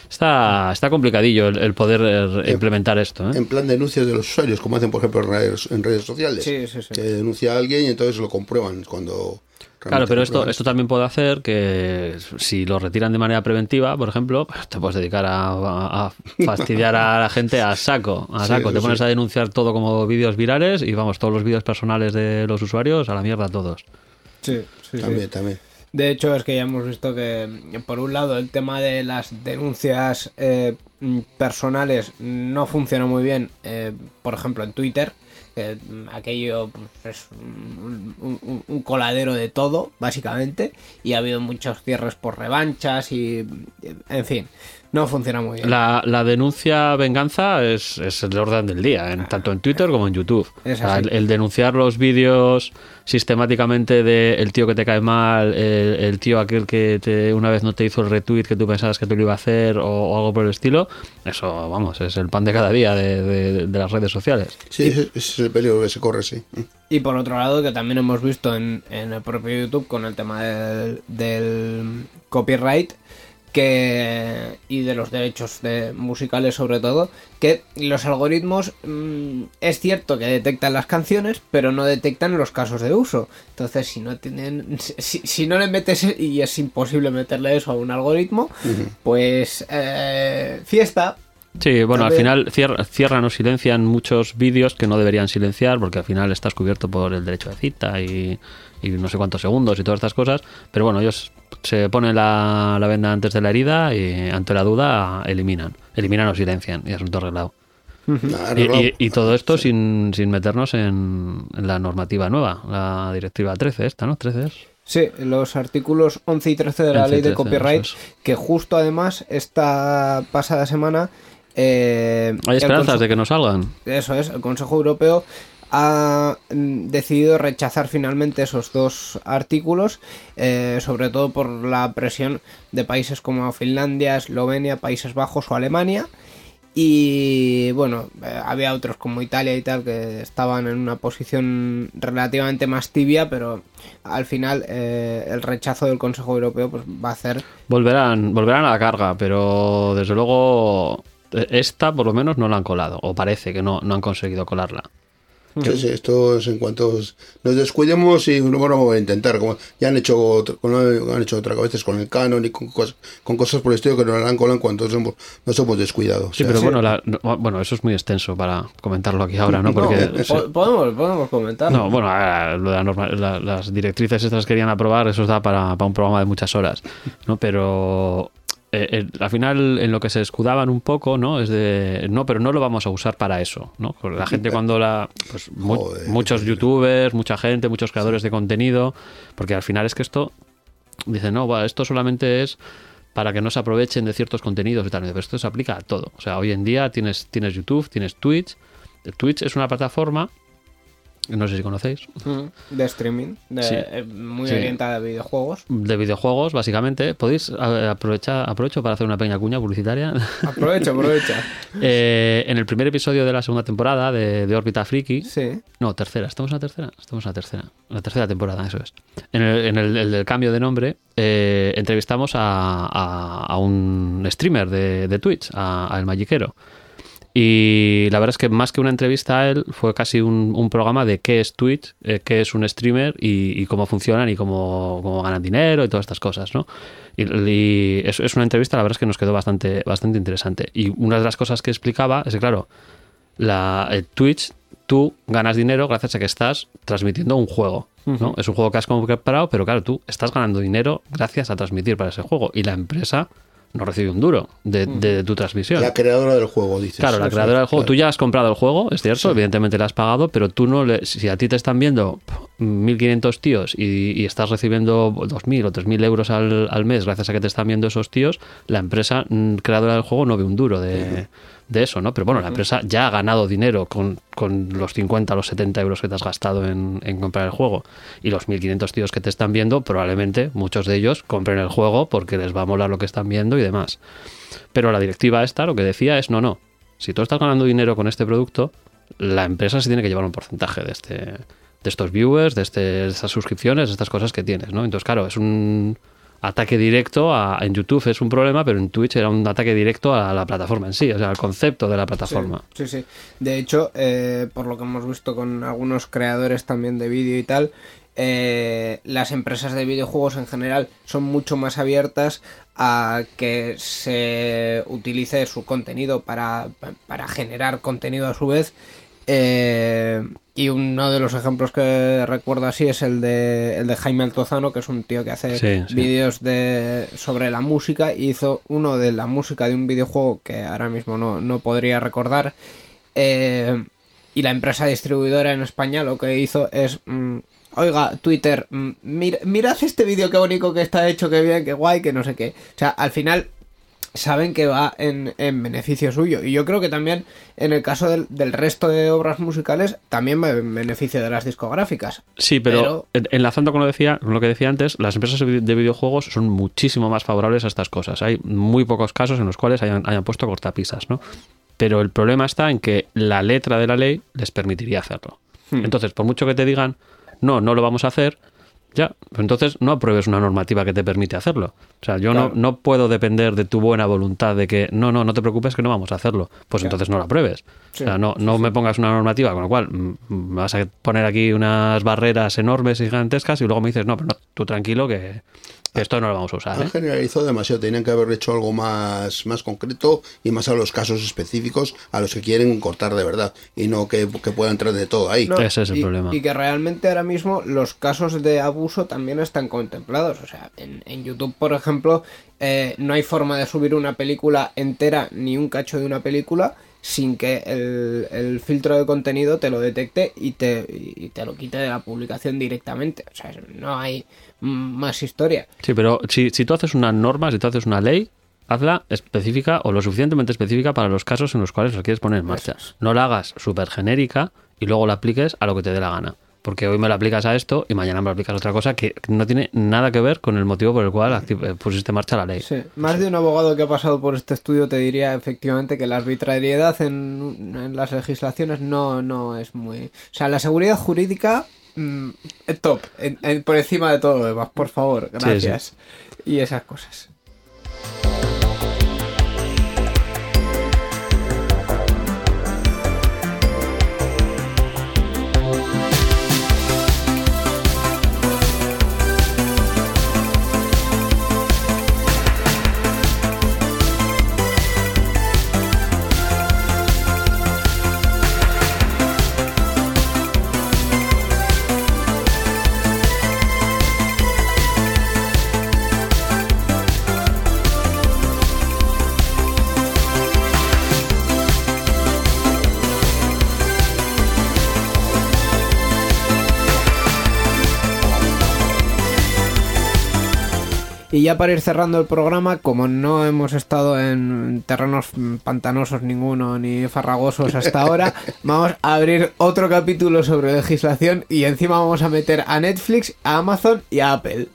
Speaker 3: Está, está complicadillo el, el poder eh, implementar esto. ¿eh?
Speaker 2: En plan denuncias de los usuarios, como hacen, por ejemplo, en redes, en redes sociales.
Speaker 1: Sí, sí, sí.
Speaker 2: Que denuncia a alguien y entonces lo comprueban cuando...
Speaker 3: Claro, pero esto, esto también puede hacer que si lo retiran de manera preventiva, por ejemplo, pues te puedes dedicar a, a- a fastidiar a la gente a saco. A
Speaker 2: Sí,
Speaker 3: saco. te pones
Speaker 2: sí.
Speaker 3: a denunciar todo como vídeos virales y vamos, todos los vídeos personales de los usuarios a la mierda todos.
Speaker 1: Sí, sí, sí.
Speaker 2: También, también.
Speaker 1: De hecho, es que ya hemos visto que, por un lado, el tema de las denuncias eh, personales no funciona muy bien, eh, por ejemplo, en Twitter. Que, aquello pues, es un- un coladero de todo, básicamente, y ha habido muchos cierres por revanchas y, en fin, no funciona muy bien.
Speaker 3: La, la denuncia venganza es, es el orden del día, en, tanto en Twitter como en YouTube. O sea, el, el denunciar los vídeos sistemáticamente de el tío que te cae mal, el, el tío aquel que te, una vez no te hizo el retweet que tú pensabas que tú lo iba a hacer o, o algo por el estilo, eso, vamos, es el pan de cada día de, de- de las redes sociales.
Speaker 2: Sí, es el peligro que se corre, sí.
Speaker 1: Y por otro lado, que también hemos visto en, en el propio YouTube con el tema del, del copyright que y de los derechos de, musicales sobre todo, que los algoritmos mm, es cierto que detectan las canciones, pero no detectan los casos de uso. Entonces, si no tienen si, si no le metes y es imposible meterle eso a un algoritmo, pues eh, fiesta.
Speaker 3: Sí, bueno, al final cier- cierran o silencian muchos vídeos que no deberían silenciar porque al final estás cubierto por el derecho de cita y, y no sé cuántos segundos y todas estas cosas. Pero bueno, ellos se ponen la, la venda antes de la herida y ante la duda eliminan. Eliminan o silencian y asunto arreglado. Y,
Speaker 2: arreglado.
Speaker 3: y- y todo esto sin, sin meternos en, en la normativa nueva, la directiva 13 esta, ¿no? 13 es.
Speaker 1: Sí, los artículos 11 y 13 de la
Speaker 3: 11 y
Speaker 1: ley de
Speaker 3: 13,
Speaker 1: copyright, que justo además esta pasada semana... eh,
Speaker 3: Hay esperanzas de que no salgan.
Speaker 1: Eso es, el Consejo Europeo ha mm, decidido rechazar finalmente esos dos artículos, eh, sobre todo por la presión de países como Finlandia, Eslovenia, Países Bajos o Alemania. Y bueno, eh, había otros como Italia y tal que estaban en una posición relativamente más tibia, pero al final eh, el rechazo del Consejo Europeo pues, va a hacer
Speaker 3: Volverán, volverán a la carga, pero desde luego esta por lo menos no la han colado, o parece que no, no han conseguido colarla.
Speaker 2: Sí, sí, esto es en cuanto nos descuidemos y bueno, vamos a intentar, como ya han hecho otro- con- han hecho otra veces con el canon y con cosas, con cosas por el estilo que nos harán cola en cuanto nos hemos, nos hemos descuidado. O
Speaker 3: Sí,
Speaker 2: sea,
Speaker 3: pero bueno, la- no, bueno, eso es muy extenso para comentarlo aquí ahora, ¿no? Porque
Speaker 2: No,
Speaker 1: Po- podemos, podemos comentar.
Speaker 3: No, bueno, lo de la norma- la- las directrices estas que querían aprobar, eso da para, para un programa de muchas horas, ¿no? Pero eh, eh, al final en lo que se escudaban un poco, ¿no? Es de, no, pero no lo vamos a usar para eso, ¿no? La gente cuando la... Pues, mu-
Speaker 2: Joder,
Speaker 3: muchos youtubers, mucha gente, muchos creadores de contenido, porque al final es que esto, dicen, no, va, esto solamente es para que no se aprovechen de ciertos contenidos y tal, pero esto se aplica a todo. O sea, hoy en día tienes, tienes YouTube, tienes Twitch. Twitch es una plataforma, no sé si conocéis,
Speaker 1: Mm, De streaming, de-
Speaker 3: Sí.
Speaker 1: eh, muy
Speaker 3: Sí.
Speaker 1: orientada a videojuegos.
Speaker 3: de videojuegos, básicamente. Podéis aprovechar, aprovecho para hacer una pequeña cuña publicitaria.
Speaker 1: Aprovecha, aprovecha.
Speaker 3: Eh, en el primer episodio de la segunda temporada de, de Órbita Friki,
Speaker 1: Sí.
Speaker 3: no, tercera, ¿estamos en la tercera? Estamos en la tercera, en la tercera temporada, eso es. En el, en el- el del cambio de nombre, eh, entrevistamos a, a- a un streamer de, de Twitch, a, a El Magiquero. Y la verdad es que más que una entrevista a él, fue casi un, un programa de qué es Twitch, eh, qué es un streamer y, y cómo funcionan y cómo, cómo ganan dinero y todas estas cosas, ¿no? Y, y es, es una entrevista, la verdad es que nos quedó bastante, bastante interesante. Y una de las cosas que explicaba es que, claro, la eh, Twitch, tú ganas dinero gracias a que estás transmitiendo un juego. ¿no? Es un juego que has comprado, pero claro, tú estás ganando dinero gracias a transmitir para ese juego. Y la empresa no recibe un duro de, de tu transmisión.
Speaker 2: la creadora del juego, dices.
Speaker 3: Claro, la
Speaker 2: Sí,
Speaker 3: creadora del juego,
Speaker 2: claro.
Speaker 3: tú ya has comprado el juego, es cierto, evidentemente le has pagado, pero tú no le, si a ti te están viendo pf, 1.500 tíos y, y estás recibiendo 2.000 o 3.000 euros al, al mes gracias a que te están viendo esos tíos, la empresa mm, creadora del juego no ve un duro de, de eso, ¿no? Pero bueno, la empresa ya ha ganado dinero con, con los 50 o los 70 euros que te has gastado en, en comprar el juego y los 1.500 tíos que te están viendo, probablemente muchos de ellos compren el juego porque les va a molar lo que están viendo y demás. Pero la directiva esta lo que decía es, no, no, si tú estás ganando dinero con este producto, la empresa se tiene que llevar un porcentaje de este de estos viewers, de, este- de estas suscripciones, de estas cosas que tienes, ¿no? Entonces, claro, es un ataque directo a, en YouTube es un problema, pero en Twitch era un ataque directo a la plataforma en sí, o sea, al concepto de la plataforma.
Speaker 1: Sí, sí. De hecho, eh, por lo que hemos visto con algunos creadores también de vídeo y tal, eh, las empresas de videojuegos en general son mucho más abiertas a que se utilice su contenido para, para generar contenido a su vez. Eh, y uno de los ejemplos que recuerdo así es el de, el de Jaime Altozano, que es un tío que hace
Speaker 3: Sí, sí.
Speaker 1: vídeos de, sobre la música. y Hizo uno de la música de un videojuego que ahora mismo no, no podría recordar. Eh, y la empresa distribuidora en España lo que hizo es... mm, Oiga, Twitter, mm, mir- mirad este vídeo qué bonito que está hecho, qué bien, qué guay, que no sé qué. O sea, al final saben que va en, en beneficio suyo. Y yo creo que también en el caso del, del resto de obras musicales, también va en beneficio de las discográficas.
Speaker 3: Sí, pero, en- enlazando con lo, decía, con lo que decía antes, las empresas de vide- de videojuegos son muchísimo más favorables a estas cosas. Hay muy pocos casos en los cuales hayan, hayan puesto cortapisas, ¿no? Pero el problema está en que la letra de la ley les permitiría hacerlo. Entonces, por mucho que te digan, no, no lo vamos a hacer, ya, pues entonces no apruebes una normativa que te permite hacerlo. O sea, yo
Speaker 1: Claro.
Speaker 3: no, no puedo depender de tu buena voluntad de que, no, no, no te preocupes que no vamos a hacerlo. Pues entonces no lo apruebes.
Speaker 1: Sí,
Speaker 3: o sea, no, no me pongas una normativa, con lo cual mm, me vas a poner aquí unas barreras enormes y gigantescas y luego me dices, no, pero no, tú tranquilo que esto no lo vamos a usar.
Speaker 2: Han
Speaker 3: ¿eh?
Speaker 2: generalizado demasiado, tenían que haber hecho algo más, más concreto y más a los casos específicos a los que quieren cortar de verdad y no que, que pueda entrar de todo ahí.
Speaker 1: No,
Speaker 3: Ese es el
Speaker 1: y,
Speaker 3: problema.
Speaker 1: Y que realmente ahora mismo los casos de abuso también están contemplados. O sea, en, en YouTube, por ejemplo, eh, no hay forma de subir una película entera ni un cacho de una película sin que el, el filtro de contenido te lo detecte y te, y te lo quite de la publicación directamente. O sea, no hay más historia.
Speaker 3: Sí, pero si, si tú haces una norma, si tú haces una ley, hazla específica o lo suficientemente específica para los casos en los cuales lo quieres poner en marcha. No la hagas súper genérica y luego la apliques a lo que te dé la gana. Porque hoy me la aplicas a esto y mañana me la aplicas a otra cosa que no tiene nada que ver con el motivo por el cual eh, pusiste en marcha la ley.
Speaker 1: Sí, más de un abogado que ha pasado por este estudio te diría efectivamente que la arbitrariedad en, en las legislaciones no, no es muy... O sea, la seguridad jurídica mm, es top, en- en- por encima de todo lo demás, por favor,
Speaker 3: sí.
Speaker 1: gracias. Y esas cosas. Y ya para ir cerrando el programa, como no hemos estado en terrenos pantanosos ninguno ni farragosos hasta ahora, vamos a abrir otro capítulo sobre legislación y encima vamos a meter a Netflix, a Amazon y a Apple.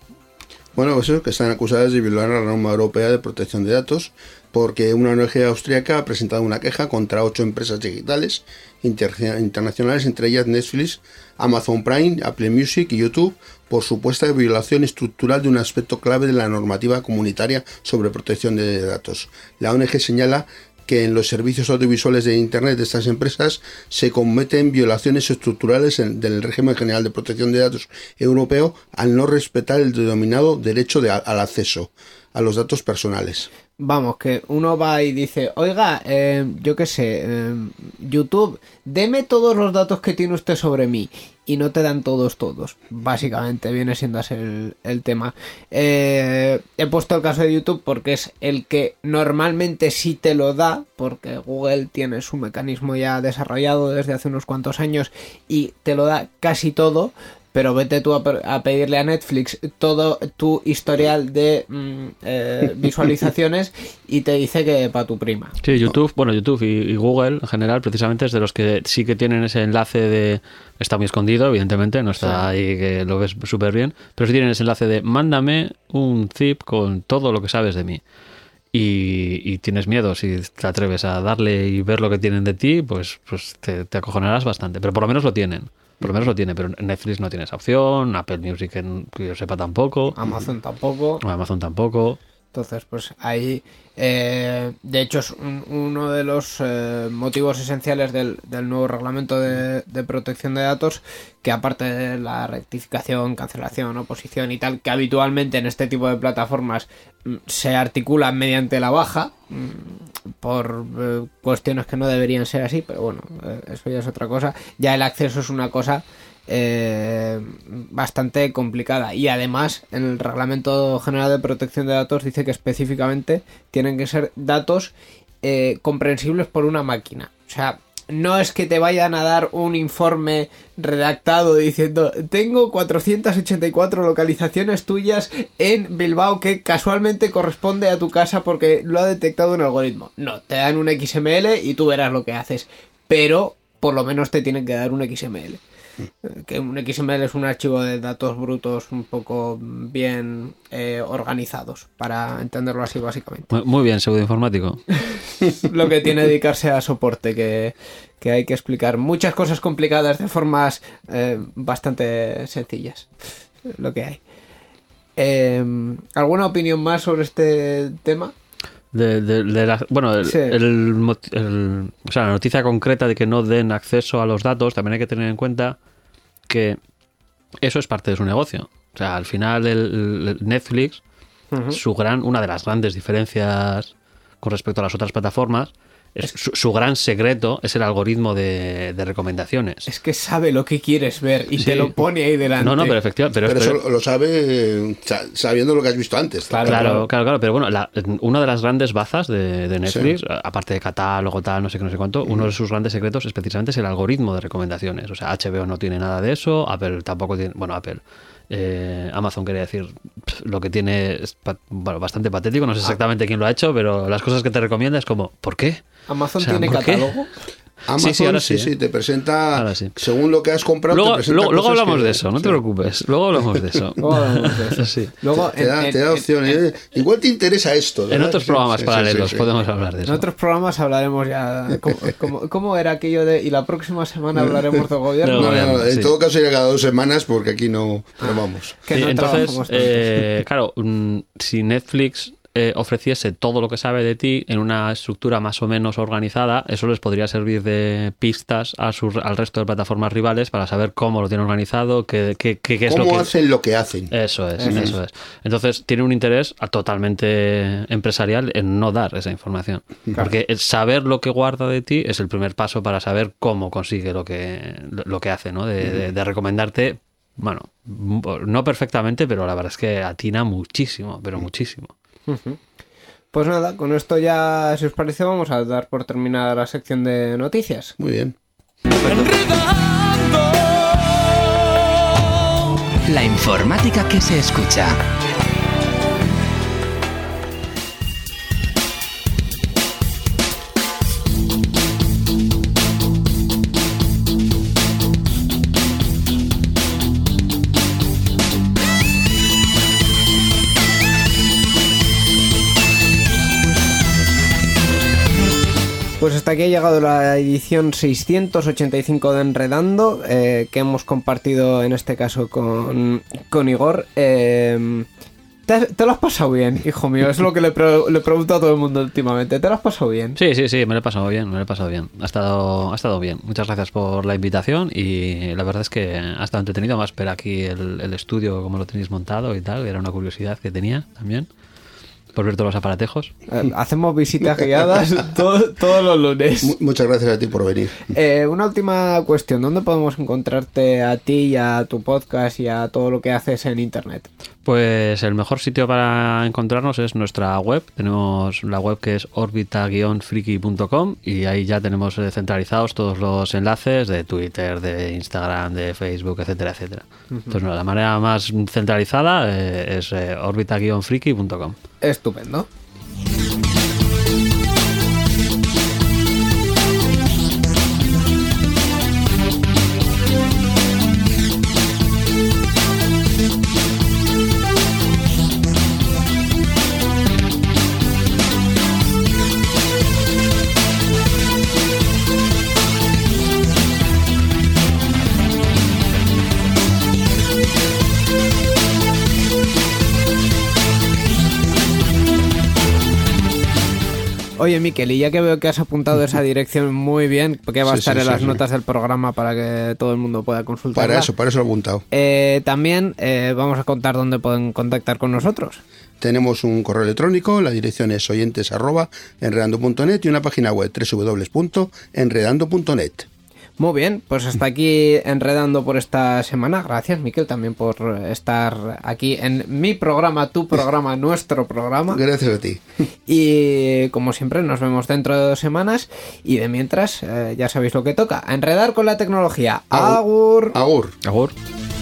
Speaker 2: Bueno, pues eso, que están acusadas de violar la norma europea de protección de datos porque una ONG austríaca ha presentado una queja contra ocho empresas digitales internacionales, entre ellas Netflix, Amazon Prime, Apple Music y YouTube, por supuesta violación estructural de un aspecto clave de la normativa comunitaria sobre protección de datos. La ONG señala que en los servicios audiovisuales de Internet de estas empresas se cometen violaciones estructurales del régimen general de protección de datos europeo al no respetar el denominado derecho al acceso a los datos personales.
Speaker 1: Vamos, que uno va y dice, oiga, eh, yo qué sé, eh, YouTube, deme todos los datos que tiene usted sobre mí. Y no te dan todos, todos. Básicamente viene siendo así el, tema. Eh, he puesto el caso de YouTube porque es el que normalmente sí te lo da, porque Google tiene su mecanismo ya desarrollado desde hace unos cuantos años y te lo da casi todo pero vete tú a, pedirle a Netflix todo tu historial de mm, eh, visualizaciones y te dice que para tu prima.
Speaker 3: Sí, YouTube, bueno, YouTube y, Google en general, precisamente es de los que sí que tienen ese enlace de. Está muy escondido, evidentemente, no está ahí que lo ves súper bien, pero sí tienen ese enlace de mándame un zip con todo lo que sabes de mí. Y, tienes miedo, si te atreves a darle y ver lo que tienen de ti, pues, pues te, te acojonarás bastante, pero por lo menos lo tienen. Por lo menos lo tiene, pero Netflix no tiene esa opción, Apple Music que yo sepa tampoco.
Speaker 1: Amazon tampoco.
Speaker 3: Amazon tampoco.
Speaker 1: Entonces, pues ahí, eh, de hecho, es uno de los eh, motivos esenciales del, nuevo reglamento de, protección de datos, que aparte de la rectificación, cancelación, oposición y tal, que habitualmente en este tipo de plataformas mm, se articula mediante la baja, mm, por eh, cuestiones que no deberían ser así, pero bueno, eso ya es otra cosa. Ya el acceso es una cosa eh, bastante complicada. Y además, en el Reglamento General de Protección de Datos dice que específicamente tienen que ser datos eh, comprensibles por una máquina. O sea, no es que te vayan a dar un informe redactado diciendo tengo 484 localizaciones tuyas en Bilbao que casualmente corresponde a tu casa porque lo ha detectado un algoritmo. No, te dan un XML y tú verás lo que haces. Pero por lo menos te tienen que dar un XML que un XML es un archivo de datos brutos un poco bien eh, organizados, para entenderlo así básicamente.
Speaker 3: Muy bien, pseudoinformático.
Speaker 1: Lo que tiene dedicarse a soporte, que, hay que explicar muchas cosas complicadas de formas eh, bastante sencillas. Lo que hay. Em, ¿Alguna opinión más sobre este tema?
Speaker 3: De, la, bueno, el, o sea, la noticia concreta de que no den acceso a los datos, también hay que tener en cuenta que eso es parte de su negocio. O sea, al final el, Netflix, su gran, una de las grandes diferencias con respecto a las otras plataformas su, gran secreto es el algoritmo de, recomendaciones.
Speaker 1: Es que sabe lo que quieres ver y te lo pone ahí delante.
Speaker 3: No, no, pero efectivamente.
Speaker 2: Pero, eso lo sabe sabiendo lo que has visto antes.
Speaker 3: Claro, claro, claro. pero bueno, una de las grandes bazas de, Netflix, aparte de catálogo, tal, no sé qué, no sé cuánto, uno de sus grandes secretos es precisamente es el algoritmo de recomendaciones. O sea, HBO no tiene nada de eso, Apple tampoco tiene. Bueno, Apple. Eh, Amazon quería decir lo que tiene es bastante patético, no sé ah. exactamente quién lo ha hecho, pero las cosas que te recomienda es como, ¿por qué?
Speaker 1: Amazon tiene catálogo.
Speaker 2: Amazon, sí, sí, ahora sí, ¿eh? sí, te presenta según lo que has comprado.
Speaker 3: Luego,
Speaker 2: te
Speaker 3: luego, hablamos de eso, no te preocupes. Luego hablamos de eso. luego hablamos
Speaker 1: de eso. Luego,
Speaker 2: te, da, te da opciones. Igual te interesa esto.
Speaker 3: En otros programas paralelos podemos hablar de eso.
Speaker 1: En otros programas hablaremos ya. ¿Cómo, cómo, era aquello de.? Y la próxima semana hablaremos del gobierno.
Speaker 2: No, no, en todo caso sería cada dos semanas porque aquí no, no vamos.
Speaker 3: entonces, eh, claro, mm, si Netflix eh, ofreciese todo lo que sabe de ti en una estructura más o menos organizada, eso les podría servir de pistas a al resto de plataformas rivales para saber cómo lo tienen organizado, qué, qué, qué, es lo que...
Speaker 2: hacen lo que hacen.
Speaker 3: Eso es, eso es. Entonces, tiene un interés totalmente empresarial en no dar esa información. Porque saber lo que guarda de ti es el primer paso para saber cómo consigue lo que, lo que hace, ¿no? De, de recomendarte bueno, no perfectamente, pero la verdad es que atina muchísimo, pero muchísimo.
Speaker 1: Pues nada, con esto ya, si os parece, vamos a dar por terminada la sección de noticias.
Speaker 2: Muy bien.
Speaker 4: La informática que se escucha.
Speaker 1: Hasta aquí ha llegado la edición 685 de Enredando, eh, que hemos compartido en este caso con, con Igor. Eh, ¿te, lo has pasado bien, hijo mío? Es lo que le, pre- le pregunto a todo el mundo últimamente. ¿Te lo has pasado bien?
Speaker 3: Sí, sí, sí, me lo he pasado bien, me lo he pasado bien. Ha estado, ha estado bien. Muchas gracias por la invitación y la verdad es que ha estado entretenido más ver aquí el, el estudio, cómo lo tenéis montado y tal. Era una curiosidad que tenía también. Por ver todos los aparatejos.
Speaker 1: Eh, hacemos visitas guiadas to- todos los lunes.
Speaker 2: Mu- muchas gracias a ti por venir.
Speaker 1: Eh, una última cuestión. ¿Dónde podemos encontrarte a ti y a tu podcast y a todo lo que haces en Internet?
Speaker 3: Pues el mejor sitio para encontrarnos es nuestra web. Tenemos la web que es orbita-friki.com y ahí ya tenemos eh, centralizados todos los enlaces de Twitter, de Instagram, de Facebook, etcétera, etcétera. Entonces, no, la manera más centralizada eh, es eh, orbita-friki.com.
Speaker 1: Estupendo. Oye, Miquel, y ya que veo que has apuntado esa dirección muy bien, porque va a estar
Speaker 2: sí,
Speaker 1: en las notas del programa para que todo el mundo pueda consultarla.
Speaker 2: Para eso, para eso lo he apuntado.
Speaker 1: Eh, también eh, vamos a contar dónde pueden contactar con nosotros.
Speaker 2: Tenemos un correo electrónico, la dirección es oyentes arroba enredando.net y una página web www.enredando.net.
Speaker 1: Muy bien, pues hasta aquí enredando por esta semana. Gracias, Miquel, también por estar aquí en mi programa, tu programa, nuestro programa.
Speaker 2: Gracias a ti.
Speaker 1: Y como siempre, nos vemos dentro de dos semanas. Y de mientras, eh, ya sabéis lo que toca: a enredar con la tecnología.
Speaker 2: Agur.
Speaker 1: Agur.
Speaker 2: Agur.
Speaker 3: Agur.